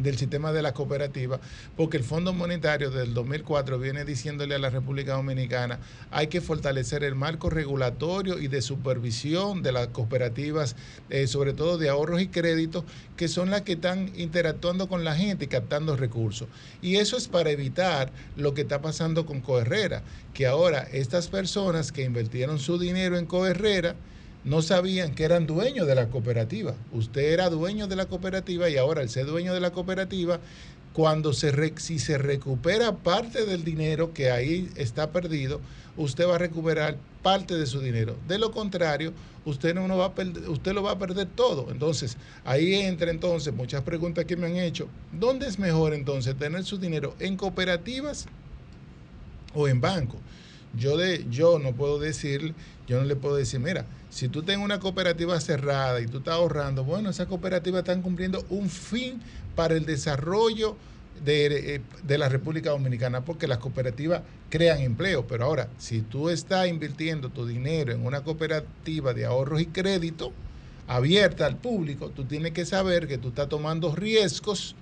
del sistema de la cooperativa, porque el Fondo Monetario del 2004 viene diciéndole a la República Dominicana hay que fortalecer el marco regulatorio y de supervisión de las cooperativas, eh, sobre todo de ahorros y créditos, que son las que están interactuando con la gente y captando recursos. Y eso es para evitar lo que está pasando con Coherrera, que ahora estas personas que invirtieron su dinero en Coherrera, no sabían que eran dueños de la cooperativa. Usted era dueño de la cooperativa y ahora al ser dueño de la cooperativa, cuando se si se recupera parte del dinero que ahí está perdido, usted va a recuperar parte de su dinero. De lo contrario, usted no, no va a perder, usted lo va a perder todo. Entonces, ahí entra entonces muchas preguntas que me han hecho. ¿Dónde es mejor entonces tener su dinero en cooperativas o en banco? Yo de yo no puedo decir, yo no le puedo decir, mira, si tú tienes una cooperativa cerrada y tú estás ahorrando, bueno, esas cooperativas están cumpliendo un fin para el desarrollo de, eh, de la República Dominicana, porque las cooperativas crean empleo. Pero ahora, si tú estás invirtiendo tu dinero en una cooperativa de ahorros y crédito abierta al público, tú tienes que saber que tú estás tomando riesgos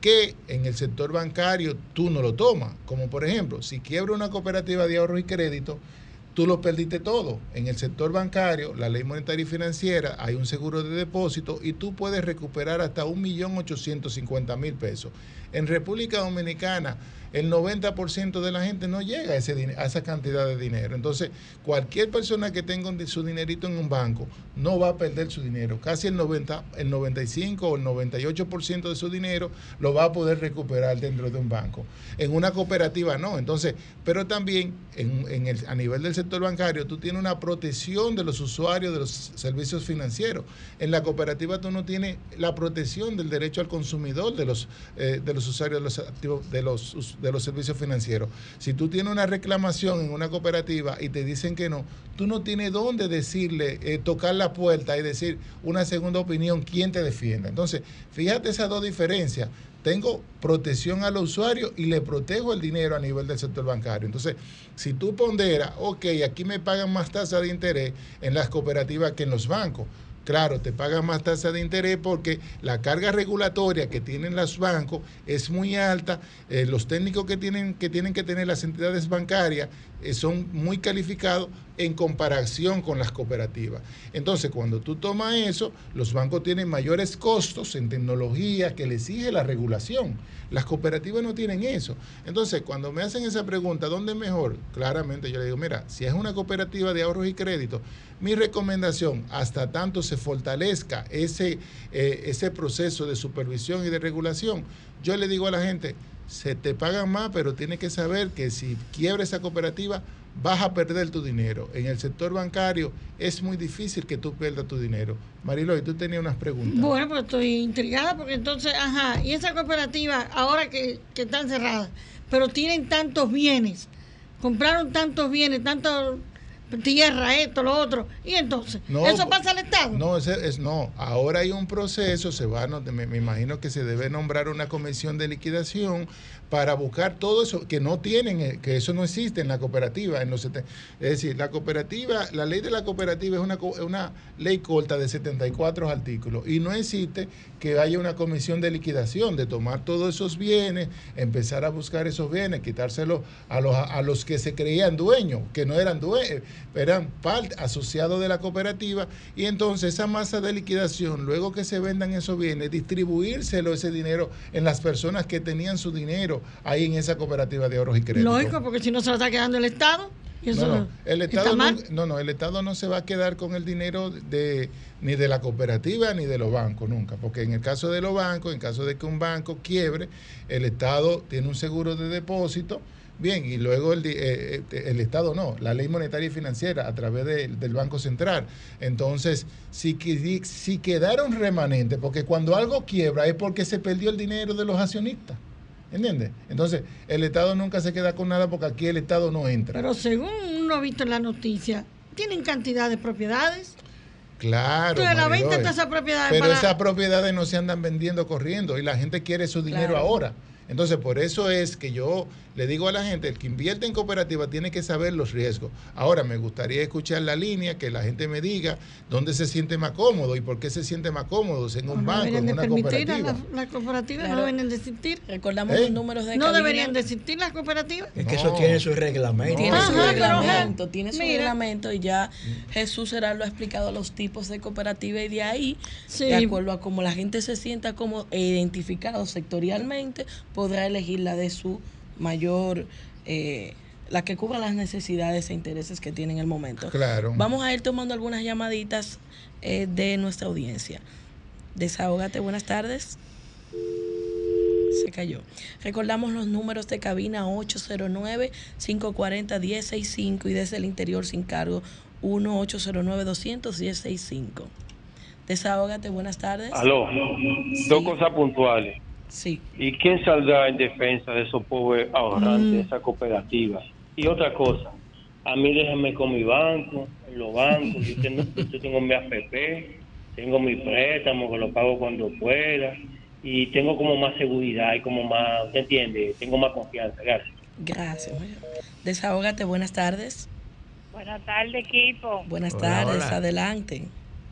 que en el sector bancario tú no lo tomas. Como por ejemplo, si quiebra una cooperativa de ahorro y crédito, tú lo perdiste todo. En el sector bancario, la ley monetaria y financiera, hay un seguro de depósito y tú puedes recuperar hasta 1.850.000 pesos. En República Dominicana, el 90% de la gente no llega a, ese, a esa cantidad de dinero. Entonces, cualquier persona que tenga su dinerito en un banco no va a perder su dinero. Casi el, 90, el 95 o el 98% de su dinero lo va a poder recuperar dentro de un banco. En una cooperativa no. Entonces, pero también en, el, a nivel del sector bancario, tú tienes una protección de los usuarios de los servicios financieros. En la cooperativa tú no tienes la protección del derecho al consumidor de los, eh, de los usuarios de los, activos, de, los, de los servicios financieros. Si tú tienes una reclamación en una cooperativa y te dicen que no, tú no tienes dónde decirle, eh, tocar la puerta y decir una segunda opinión, quién te defienda. Entonces, fíjate esas dos diferencias. Tengo protección a los usuarios y le protejo el dinero a nivel del sector bancario. Entonces, si tú ponderas, ok, aquí me pagan más tasa de interés en las cooperativas que en los bancos. Claro, te pagan más tasa de interés porque la carga regulatoria que tienen los bancos es muy alta. eh, los técnicos que tienen, que tienen que tener las entidades bancarias son muy calificados en comparación con las cooperativas. Entonces, cuando tú tomas eso, los bancos tienen mayores costos en tecnología que le exige la regulación. Las cooperativas no tienen eso. Entonces, cuando me hacen esa pregunta, ¿dónde es mejor? Claramente yo le digo, mira, si es una cooperativa de ahorros y crédito, mi recomendación, hasta tanto se fortalezca ese, eh, ese proceso de supervisión y de regulación, yo le digo a la gente, se te pagan más, pero tienes que saber que si quiebra esa cooperativa, vas a perder tu dinero. En el sector bancario es muy difícil que tú pierdas tu dinero. Mariloy, tú tenías unas preguntas. Bueno, pues estoy intrigada porque entonces, ajá, y esa cooperativa, ahora que, que están cerradas, pero tienen tantos bienes, compraron tantos bienes, tanto tierra, esto, lo otro, y entonces, No, ¿eso pasa al Estado? No, ese es, no. Ahora hay un proceso, se va, no- me, me imagino que se debe nombrar una comisión de liquidación para buscar todo eso que no tienen, eh, que eso no existe en la cooperativa. En los, es decir, la cooperativa, la ley de la cooperativa es una, es una ley corta de 74 artículos y no existe que haya una comisión de liquidación, de tomar todos esos bienes, empezar a buscar esos bienes, quitárselos a los, a los que se creían dueños, que no eran dueños, eran parte asociados de la cooperativa, y entonces esa masa de liquidación, luego que se vendan esos bienes, distribuírselo ese dinero en las personas que tenían su dinero ahí en esa cooperativa de ahorros y créditos. Lógico, porque si no se lo está quedando el Estado. Eso No, no, el Estado no, no, no, el Estado no se va a quedar con el dinero de ni de la cooperativa ni de los bancos nunca, porque en el caso de los bancos, en caso de que un banco quiebre, el Estado tiene un seguro de depósito, bien, y luego el, eh, eh, el Estado no, la ley monetaria y financiera a través de- del Banco Central. Entonces, si, si quedaron remanentes, porque cuando algo quiebra es porque se perdió el dinero de los accionistas. ¿Entiendes? Entonces, el Estado nunca se queda con nada porque aquí el Estado no entra. Pero según uno ha visto en la noticia, tienen cantidad de propiedades. Claro. Entonces, la venta de esas propiedades Pero para- esas propiedades no se andan vendiendo corriendo y la gente quiere su dinero Claro. ahora. Entonces, por eso es que yo le digo a la gente, el que invierte en cooperativa tiene que saber los riesgos. Ahora, me gustaría escuchar la línea, que la gente me diga dónde se siente más cómodo y por qué se siente más cómodo en un no banco, en una cooperativa. las las cooperativas, Claro. no deberían de existir. Recordamos ¿Eh? los números de No cabina. deberían de existir las cooperativas. Es que eso tiene su reglamento. Tiene su Ajá, reglamento, pero, tiene su mira. reglamento y ya Jesús será lo ha explicado los tipos de cooperativa y de ahí, Sí. de acuerdo a cómo la gente se sienta como e identificado sectorialmente, podrá elegir la de su mayor, eh, la que cubra las necesidades e intereses que tiene en el momento. Claro. Vamos a ir tomando algunas llamaditas eh, de nuestra audiencia. Desahógate, buenas tardes. Se cayó. Recordamos los números de cabina 809-540-165 y desde el interior sin cargo 1-809-200-165. Desahógate, buenas tardes. Aló, dos cosas puntuales. Sí. ¿Y quién saldrá en defensa de esos pobres ahorrantes, Mm. de esas cooperativas? Y otra cosa, a mí déjenme con mi banco, en los bancos, yo tengo, yo tengo mi AFP, tengo mi préstamo que lo pago cuando pueda y tengo como más seguridad y como más, ¿usted entiende? Tengo más confianza. Gracias. Gracias. Desahógate, buenas tardes. Buenas tardes, equipo. Buenas Hola, tardes, hola. adelante.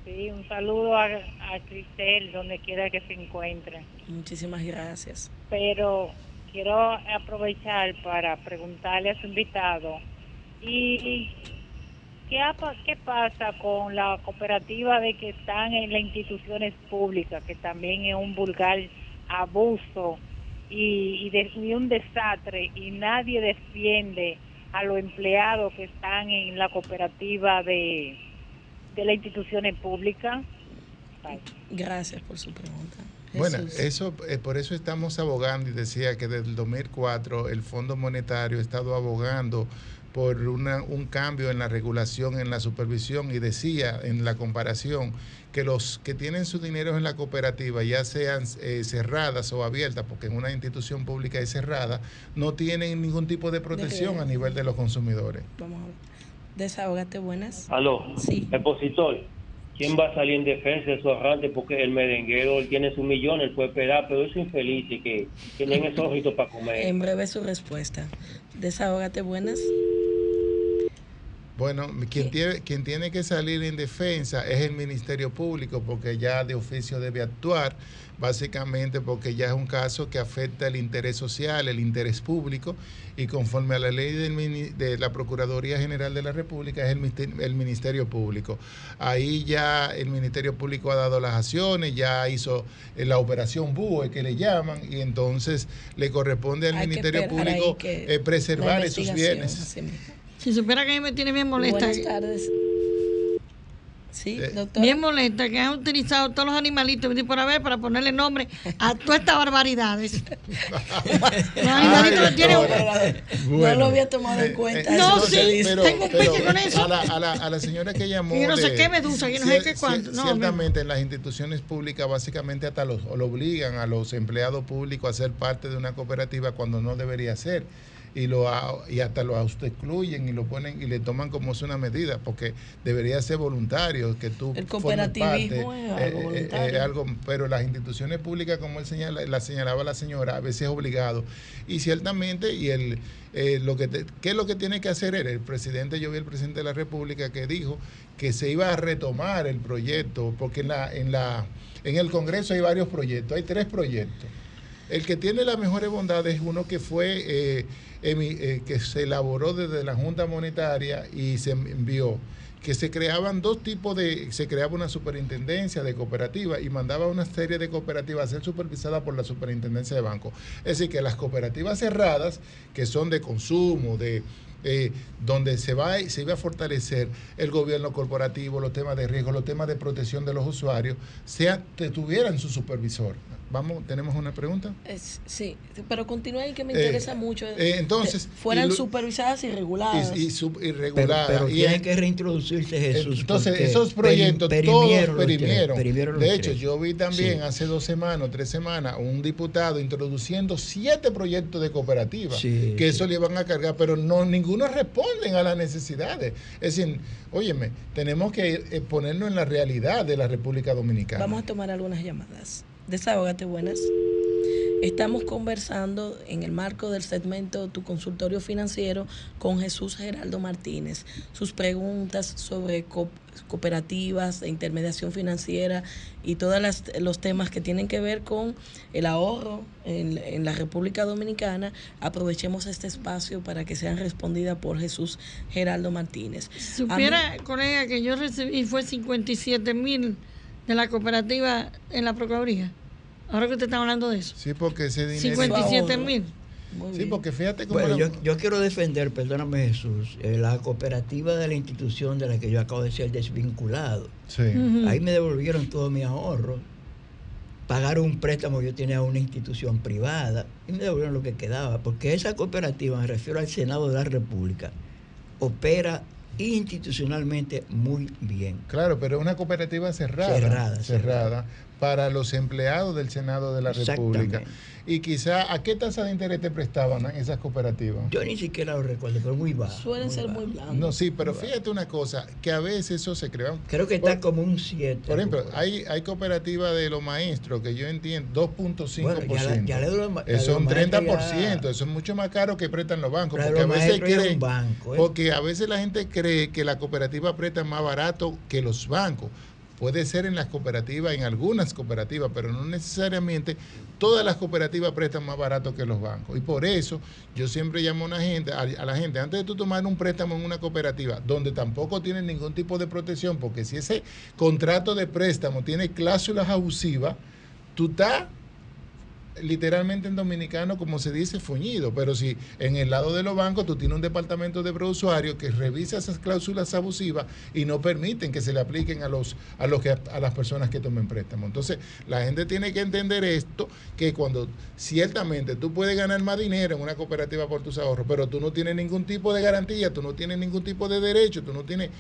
Sí, un saludo a, a Cristel, donde quiera que se encuentre. Muchísimas gracias. Pero quiero aprovechar para preguntarle a su invitado, ¿y qué, qué pasa con la cooperativa de que están en las instituciones públicas, que también es un vulgar abuso y, y, de- y un desastre, y nadie defiende a los empleados que están en la cooperativa de, de las instituciones públicas? Gracias por su pregunta. Bueno, Jesús. eso eh, por eso estamos abogando y decía que desde el 2004 el Fondo Monetario ha estado abogando por una- un cambio en la regulación, en la supervisión y decía en la comparación que los que tienen su dinero en la cooperativa, ya sean eh, cerradas o abiertas, porque en una institución pública es cerrada, no tienen ningún tipo de protección a nivel de los consumidores. Vamos a ver. Desahógate, buenas. Aló, Sí. expositor, ¿quién va a salir en defensa de esos ahorrantes? Porque el merenguero él tiene su millón, él puede esperar, pero esos infelices que tienen esos ojitos para comer. En breve su respuesta. Desahógate, buenas. Bueno, quien tiene, quien tiene que salir en defensa es el Ministerio Público porque ya de oficio debe actuar, básicamente porque ya es un caso que afecta el interés social, el interés público y conforme a la ley del de la Procuraduría General de la República es el, el Ministerio Público. Ahí ya el Ministerio Público ha dado las acciones, ya hizo eh, la operación BUE que le llaman y entonces le corresponde al Hay Ministerio Público eh, preservar esos bienes. Si supiera que a mí me tiene bien molesta. Buenas tardes. Sí, doctor. Bien molesta que han utilizado todos los animalitos y por haber para ponerle nombre a todas estas barbaridades. los animalitos lo tienen. no lo había tomado en cuenta. no, eso sí, tengo un pique con eso. A la, a la- a la señora que llamó. Y yo no sé de- qué medusa, yo no sé qué cuánto. No, ciertamente en las instituciones públicas, básicamente hasta los, lo obligan a los empleados públicos a ser parte de una cooperativa cuando no debería ser. Y, lo, y hasta lo excluyen y lo ponen y le toman como es una medida, porque debería ser voluntario que tú El formes cooperativismo parte, es algo eh, eh, eh, algo, pero las instituciones públicas, como él señala, la señalaba la señora, a veces es obligado. Y ciertamente, y el, eh, lo que te- ¿qué es lo que tiene que hacer él? El presidente, yo vi el presidente de la República que dijo que se iba a retomar el proyecto, porque en, la, en, la, en el Congreso hay varios proyectos, hay tres proyectos. El que tiene las mejores bondades es uno que fue eh, eh, que se elaboró desde la Junta Monetaria y se envió que se creaban dos tipos de, se creaba una superintendencia de cooperativas y mandaba una serie de cooperativas a ser supervisadas por la superintendencia de banco. Es decir, que las cooperativas cerradas, que son de consumo, de eh, donde se va se iba a fortalecer el gobierno corporativo, los temas de riesgo, los temas de protección de los usuarios, sea, tuvieran su supervisor. Vamos, tenemos una pregunta. Es- sí, pero continúa ahí que me Eh, interesa mucho. eh, entonces, Que fueran y supervisadas y reguladas. Y, y sub- Pero, irreguladas. pero Y tiene que reintroducirse Jesús. Entonces, esos proyectos todos perimieron De hecho, tres. yo vi también Sí. hace dos semanas o tres semanas un diputado introduciendo siete proyectos de cooperativas Sí, que sí. eso le iban a cargar, pero no ninguno responden a las necesidades. Es decir, óyeme, tenemos que eh, ponernos en la realidad de la República Dominicana. Vamos a tomar algunas llamadas. Desahógate, buenas. Estamos conversando en el marco del segmento Tu consultorio financiero con Jesús Geraldo Martínez. Sus preguntas sobre co- cooperativas de intermediación financiera y todos los temas que tienen que ver con el ahorro en, en la República Dominicana. Aprovechemos este espacio para que sean respondidas por Jesús Geraldo Martínez. Mí- Supiera, colega, que yo recibí fue 57 mil de la cooperativa en la Procuraduría. Ahora que usted está hablando de eso. Sí, porque ese dinero... 57 mil. Sí, porque fíjate cómo... Bueno, la- yo, yo quiero defender, perdóname Jesús, eh, la cooperativa de la institución de la que yo acabo de ser desvinculado. Sí. Ahí me devolvieron todos mis ahorros. pagaron un préstamo que yo tenía a una institución privada y me devolvieron lo que quedaba, porque esa cooperativa, me refiero al Senado de la República, opera institucionalmente muy bien. Claro, pero es una cooperativa cerrada. Cerrada, cerrada para los empleados del Senado de la República. Exactamente. Y quizá, ¿a qué tasa de interés te prestaban esas cooperativas? Yo ni siquiera lo recuerdo, pero muy bajo. Suelen ser muy blandos. No, sí, pero fíjate una cosa, que a veces eso se crea. Creo que está como un 7. Por ejemplo, hay, hay cooperativas de los maestros que yo entiendo 2.5%. Bueno, ya ya de eso es un los maestros 30%, ya- eso es mucho más caro que prestan los bancos. Porque a veces creen, banco, ¿eh? porque a veces la gente cree que la cooperativa presta más barato que los bancos. Puede ser en las cooperativas, en algunas cooperativas, pero no necesariamente todas las cooperativas prestan más barato que los bancos. Y por eso yo siempre llamo a, una gente, a, la gente, antes de tú tomar un préstamo en una cooperativa, donde tampoco tienen ningún tipo de protección, porque si ese contrato de préstamo tiene cláusulas abusivas, tú estás literalmente en dominicano, como se dice, fuñido. Pero si en el lado de los bancos tú tienes un departamento de prousuario que revisa esas cláusulas abusivas y no permiten que se le apliquen a los a los que a las personas que tomen préstamo. Entonces, la gente tiene que entender esto que cuando ciertamente tú puedes ganar más dinero en una cooperativa por tus ahorros, pero tú no tienes ningún tipo de garantía, tú no tienes ningún tipo de derecho, tú no tienes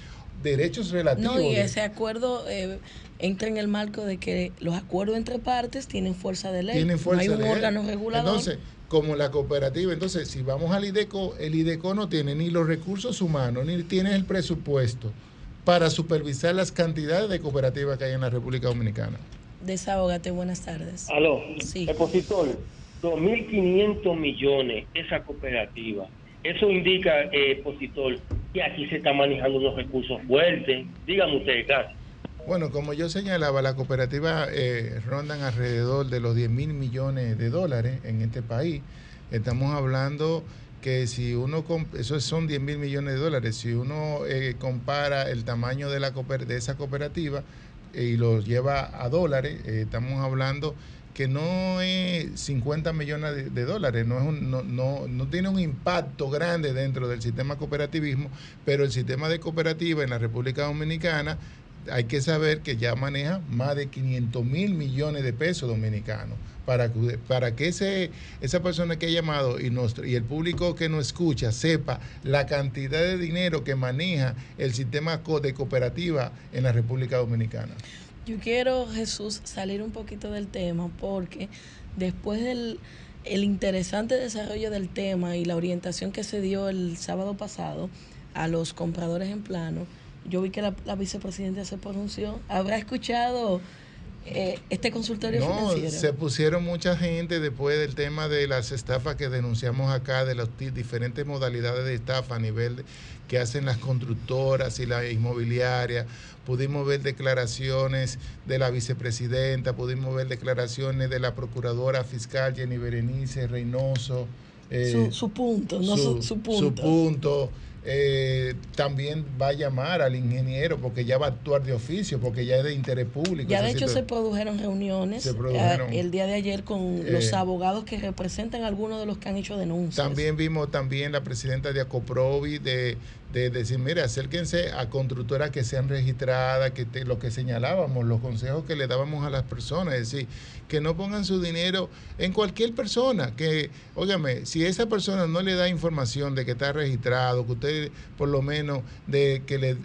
derechos relativos. No, y ese acuerdo eh, entra en el marco de que los acuerdos entre partes tienen fuerza de ley. tienen fuerza no hay un de ley. órgano regulador. Entonces, como la cooperativa, entonces si vamos al IDECO, el IDECO no tiene ni los recursos humanos, ni tiene el presupuesto para supervisar las cantidades de cooperativas que hay en la República Dominicana. Desahógate, buenas tardes. Aló, Sí. expositor, 2.500 millones esa cooperativa. Eso indica, eh, expositor, que aquí se está manejando unos recursos fuertes. Dígame usted, gracias. Bueno, como yo señalaba, la cooperativa eh, rondan alrededor de los 10 mil millones de dólares en este país. Estamos hablando que si uno, eso son 10 mil millones de dólares, si uno eh, compara el tamaño de, la de esa cooperativa eh, y lo lleva a dólares, eh, estamos hablando que no es 50 millones de, dólares, no, es un- no, no, no tiene un impacto grande dentro del sistema cooperativismo, pero el sistema de cooperativa en la República Dominicana hay que saber que ya maneja más de 500 mil millones de pesos dominicanos. Para que, para que ese, esa persona que ha llamado y, nuestro, y el público que nos escucha sepa la cantidad de dinero que maneja el sistema de cooperativa en la República Dominicana. Yo quiero, Jesús, salir un poquito del tema porque después del el interesante desarrollo del tema y la orientación que se dio el sábado pasado a los compradores en plano, yo vi que la, la vicepresidenta se pronunció. ¿Habrá escuchado eh, este consultorio No, financiero? se pusieron mucha gente después del tema de las estafas que denunciamos acá, de las diferentes modalidades de estafa a nivel de- que hacen las constructoras y la inmobiliaria. Pudimos ver declaraciones de la vicepresidenta, pudimos ver declaraciones de la procuradora fiscal Jenny Berenice Reynoso. eh, su, su punto, no su, su punto. su punto. Eh, también va a llamar al ingeniero porque ya va a actuar de oficio, porque ya es de interés público. Ya de hecho se produjeron reuniones Se produjeron. eh, el día de ayer con Eh, los abogados que representan algunos de los que han hecho denuncias. También vimos también la presidenta de Acoprovi de, de decir, mire, acérquense a constructoras que sean registradas, que te- lo que señalábamos, los consejos que le dábamos a las personas, es decir, que no pongan su dinero en cualquier persona, que, óigame, si esa persona no le da información de que está registrado, que usted por lo menos de que le,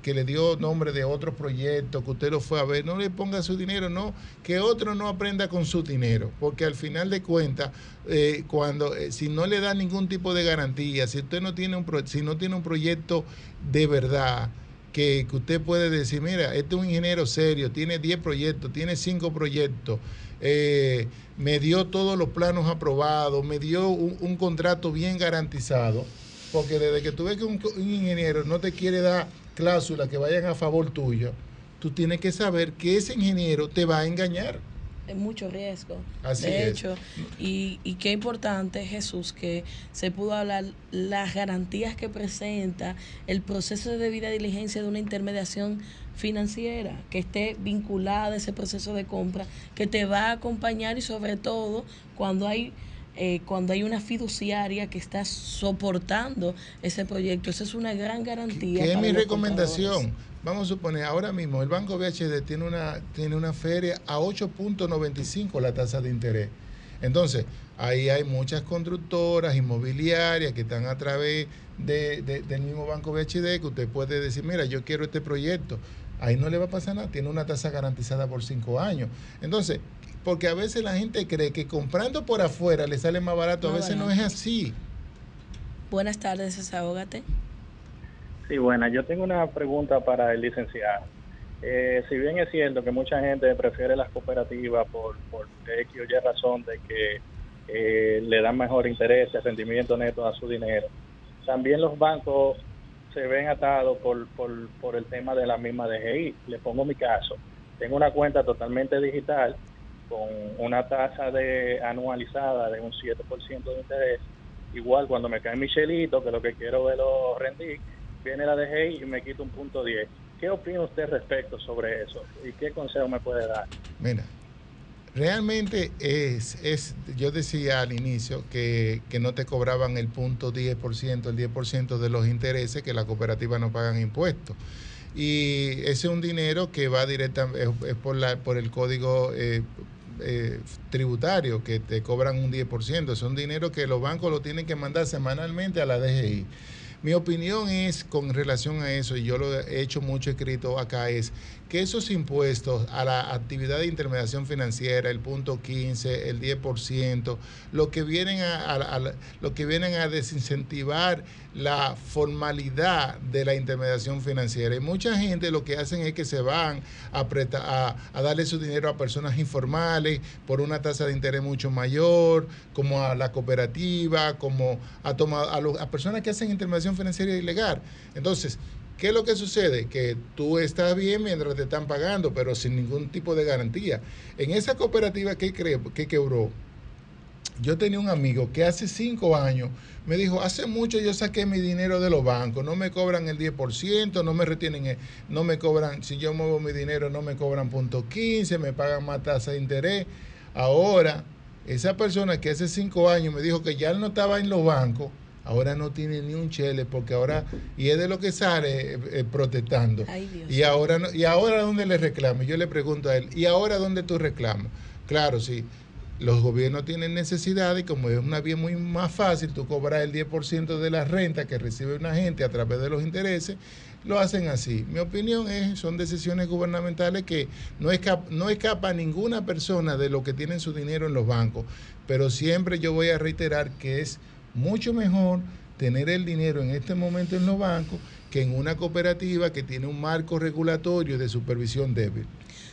que, le dio nombre de otro proyecto, que usted lo fue a ver, no le ponga su dinero, no, que otro no aprenda con su dinero, porque al final de cuentas, eh, cuando eh, si no le da ningún tipo de garantía, si usted no tiene un pro- si no tiene un proyecto de verdad que, que usted puede decir, mira, este es un ingeniero serio, tiene 10 proyectos, tiene 5 proyectos, eh, me dio todos los planos aprobados, me dio un contrato bien garantizado, porque desde que tú ves que un, un ingeniero no te quiere dar cláusulas que vayan a favor tuyo, tú tienes que saber que ese ingeniero te va a engañar. Es mucho riesgo. Así de es. hecho, y, y qué importante, Jesús, que se pudo hablar las garantías que presenta el proceso de debida diligencia de una intermediación financiera, que esté vinculada a ese proceso de compra, que te va a acompañar y sobre todo cuando hay eh, cuando hay una fiduciaria que está soportando ese proyecto. Esa es una gran garantía. ¿Qué es mi recomendación? Vamos a suponer, ahora mismo el Banco BHD tiene una, tiene una feria a 8.95 la tasa de interés. Entonces, ahí hay muchas constructoras inmobiliarias que están a través de- de- del mismo Banco BHD que usted puede decir, mira, yo quiero este proyecto. Ahí no le va a pasar nada, tiene una tasa garantizada por cinco años. Entonces, porque a veces la gente cree que comprando por afuera le sale más barato, a veces no es así. Buenas tardes, desahógate. Sí, bueno, yo tengo una pregunta para el licenciado. Eh, si bien es cierto que mucha gente prefiere las cooperativas por, por X o Y razón de que eh, le dan mejor interés, rendimiento neto a su dinero, también los bancos se ven atados por, por, por el tema de la misma DGI. Le pongo mi caso. Tengo una cuenta totalmente digital con una tasa de anualizada de un 7% de interés. Igual cuando me cae mi chelito, que lo que quiero verlo rendir, viene la DGI y me quita un punto 10. ¿Qué opina usted respecto sobre eso? ¿Y qué consejo me puede dar? Mira, realmente es, es yo decía al inicio que, que no te cobraban el punto 10%, el 10% de los intereses que la cooperativa no pagan impuestos. Y ese es un dinero que va directamente, es, es por, la, por el código eh, eh, tributario, que te cobran un 10%. Es un dinero que los bancos lo tienen que mandar semanalmente a la DGI. Mi opinión es con relación a eso, y yo lo he hecho mucho escrito acá, es que esos impuestos a la actividad de intermediación financiera, el punto 15, el 10%, lo que vienen a, a- a- lo que vienen a desincentivar la formalidad de la intermediación financiera. Y mucha gente lo que hacen es que se van a, preta- a, darle su dinero a personas informales por una tasa de interés mucho mayor, como a la cooperativa, como a, toma- a, los- a personas que hacen intermediación financiera ilegal. Entonces, ¿Qué es lo que sucede? Que tú estás bien mientras te están pagando, pero sin ningún tipo de garantía. En esa cooperativa que, que quebró, yo tenía un amigo que hace cinco años me dijo, hace mucho yo saqué mi dinero de los bancos, no me cobran el 10%, no me retienen, el- no me cobran, si yo muevo mi dinero no me cobran punto 15, me pagan más tasa de interés. Ahora, esa persona que hace cinco años me dijo que ya no estaba en los bancos, ahora no tiene ni un chele porque ahora, y es de lo que sale eh, eh, protestando. Ay, Dios. Y ahora, no- y ahora dónde le reclamo. Yo le pregunto a él, ¿y ahora dónde tú reclamas? Claro, sí. Los gobiernos tienen necesidad y como es una vía muy más fácil, tú cobras el 10% de la renta que recibe una gente a través de los intereses, lo hacen así. Mi opinión es, son decisiones gubernamentales que no, escapa, no escapa ninguna persona de lo que tienen su dinero en los bancos, pero siempre yo voy a reiterar que es mucho mejor tener el dinero en este momento en los bancos que en una cooperativa que tiene un marco regulatorio de supervisión débil.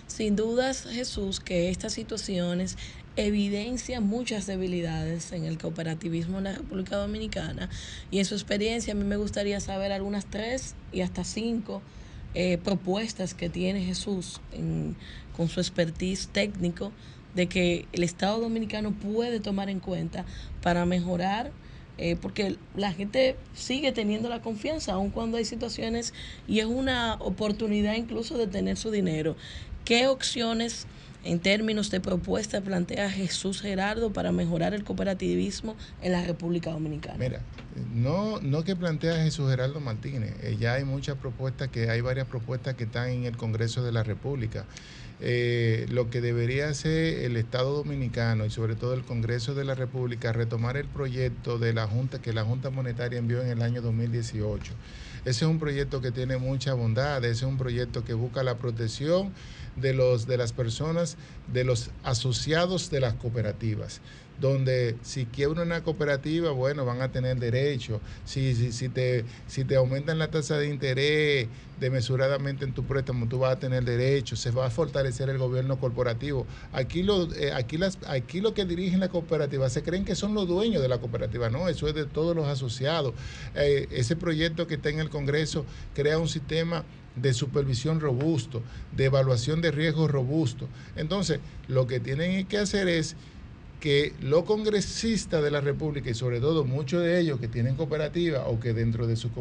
Sin dudas, Jesús, que estas situaciones evidencian muchas debilidades en el cooperativismo en la República Dominicana y en su experiencia a mí me gustaría saber algunas tres y hasta cinco eh, propuestas que tiene Jesús con su expertise técnico de que el Estado Dominicano puede tomar en cuenta para mejorar eh, porque la gente sigue teniendo la confianza, aun cuando hay situaciones y es una oportunidad incluso de tener su dinero. ¿Qué opciones en términos de propuesta plantea Jesús Gerardo para mejorar el cooperativismo en la República Dominicana? Mira, no, no que plantea Jesús Geraldo Martínez, eh, ya hay muchas propuestas que hay varias propuestas que están en el Congreso de la República. Eh, lo que debería hacer el Estado Dominicano y sobre todo el Congreso de la República retomar el proyecto de la Junta que la Junta Monetaria envió en el año 2018. Ese es un proyecto que tiene mucha bondad, ese es un proyecto que busca la protección de los de las personas, de los asociados de las cooperativas donde si quiebra una cooperativa, bueno, van a tener derecho. Si, si, si, te, si te aumentan la tasa de interés desmesuradamente en tu préstamo, tú vas a tener derecho. Se va a fortalecer el gobierno corporativo. Aquí lo, eh, aquí las, aquí lo que dirigen la cooperativa se creen que son los dueños de la cooperativa. No, eso es de todos los asociados. Eh, ese proyecto que está en el Congreso crea un sistema de supervisión robusto, de evaluación de riesgos robusto. Entonces, lo que tienen que hacer es que los congresistas de la República y sobre todo muchos de ellos que tienen cooperativas o que dentro de sus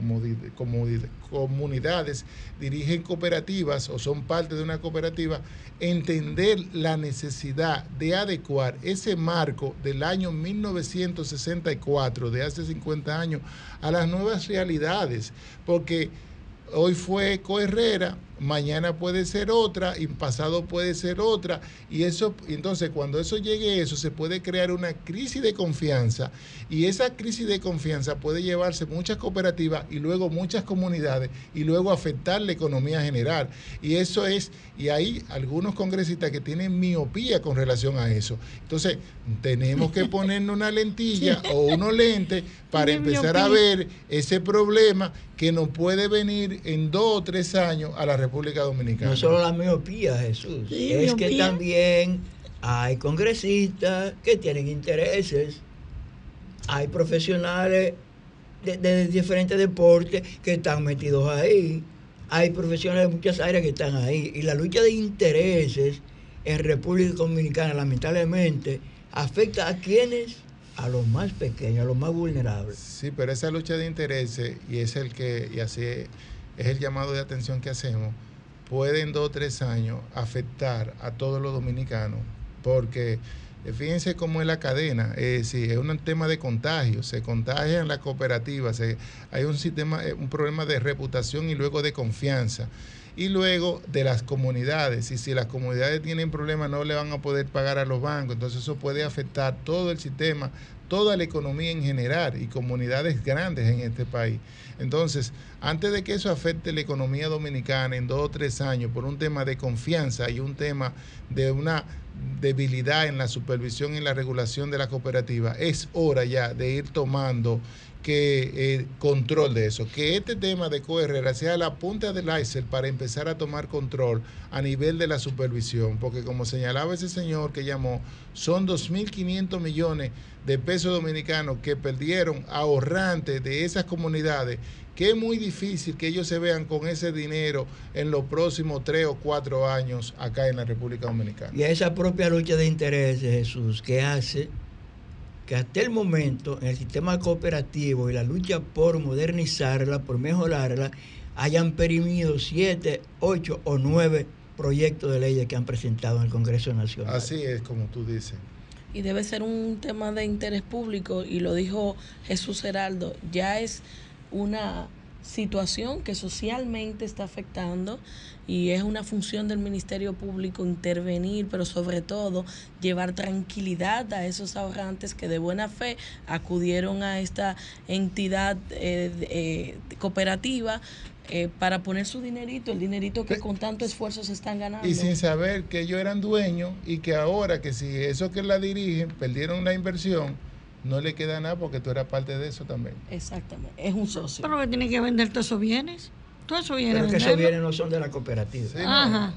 comunidades dirigen cooperativas o son parte de una cooperativa, entender la necesidad de adecuar ese marco del año 1964, de hace 50 años, a las nuevas realidades, porque hoy fue Coherrera, mañana puede ser otra y pasado puede ser otra. Y eso entonces cuando eso llegue eso se puede crear una crisis de confianza. Y esa crisis de confianza puede llevarse muchas cooperativas y luego muchas comunidades y luego afectar la economía general. Y eso es y hay algunos congresistas que tienen miopía con relación a eso. Entonces tenemos que ponernos una lentilla o unos lentes para empezar a ver ese problema que nos puede venir en dos o tres años a la República Dominicana. No solo la miopía, Jesús, es que también hay congresistas que tienen intereses, hay profesionales de, diferentes deportes que están metidos ahí, hay profesionales de muchas áreas que están ahí, y la lucha de intereses en República Dominicana lamentablemente afecta a quienes a los más pequeños, a los más vulnerables. Sí, pero esa lucha de intereses, y es el que, y así es el llamado de atención que hacemos, puede en dos o tres años afectar a todos los dominicanos, porque eh, fíjense cómo es la cadena, es es un tema de contagio, se contagian las cooperativas, hay un sistema, eh, un problema de reputación y luego de confianza y luego de las comunidades. Y si las comunidades tienen problemas, no le van a poder pagar a los bancos. Entonces eso puede afectar todo el sistema, toda la economía en general y comunidades grandes en este país. Entonces, antes de que eso afecte la economía dominicana en dos o tres años por un tema de confianza y un tema de una debilidad en la supervisión y la regulación de la cooperativa, es hora ya de ir tomando que eh, control de eso, que este tema de Coherrera sea la punta del iceberg para empezar a tomar control a nivel de la supervisión, porque como señalaba ese señor que llamó, son 2.500 millones de pesos dominicanos que perdieron ahorrantes de esas comunidades, que es muy difícil que ellos se vean con ese dinero en los próximos tres o cuatro años acá en la República Dominicana. Y a esa propia lucha de intereses, Jesús, que hace que hasta el momento en el sistema cooperativo y la lucha por modernizarla, por mejorarla, hayan perimido siete, ocho o nueve proyectos de ley que han presentado en el Congreso Nacional. Así es como tú dices. Y debe ser un tema de interés público, y lo dijo Jesús Heraldo, ya es una situación que socialmente está afectando y es una función del Ministerio Público intervenir, pero sobre todo llevar tranquilidad a esos ahorrantes que de buena fe acudieron a esta entidad eh, eh, cooperativa eh, para poner su dinerito, el dinerito que con tanto esfuerzo se están ganando. Y sin saber que ellos eran dueños y que ahora que si eso que la dirigen perdieron la inversión, no le queda nada porque tú eras parte de eso también. Exactamente, es un socio. Pero que tiene que vender todos esos bienes. Todos esos bienes. Pero que esos bienes no son de la cooperativa. Ajá.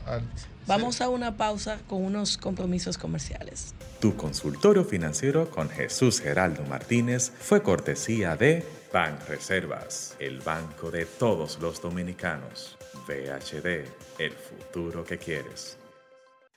Vamos a una pausa con unos compromisos comerciales. Tu consultorio financiero con Jesús Geraldo Martínez fue cortesía de Ban Reservas, el banco de todos los dominicanos. VHD, el futuro que quieres.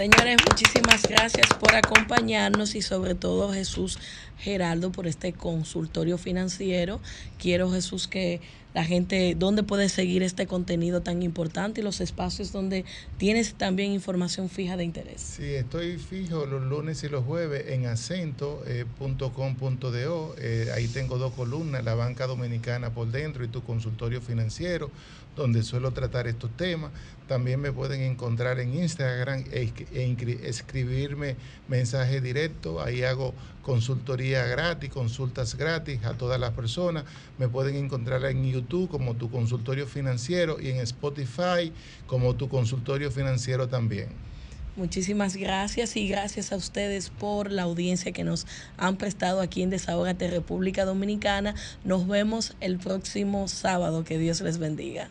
Señores, muchísimas gracias por acompañarnos y sobre todo Jesús Geraldo por este consultorio financiero. Quiero Jesús que la gente, dónde puede seguir este contenido tan importante y los espacios donde tienes también información fija de interés. Sí, estoy fijo los lunes y los jueves en acento.com.do. Eh, eh, ahí tengo dos columnas, la banca dominicana por dentro y tu consultorio financiero, donde suelo tratar estos temas. También me pueden encontrar en Instagram e, escribirme mensaje directo. Ahí hago consultoría gratis, consultas gratis a todas las personas. Me pueden encontrar en YouTube como tu consultorio financiero y en Spotify como tu consultorio financiero también. Muchísimas gracias y gracias a ustedes por la audiencia que nos han prestado aquí en Desahogate República Dominicana. Nos vemos el próximo sábado. Que Dios les bendiga.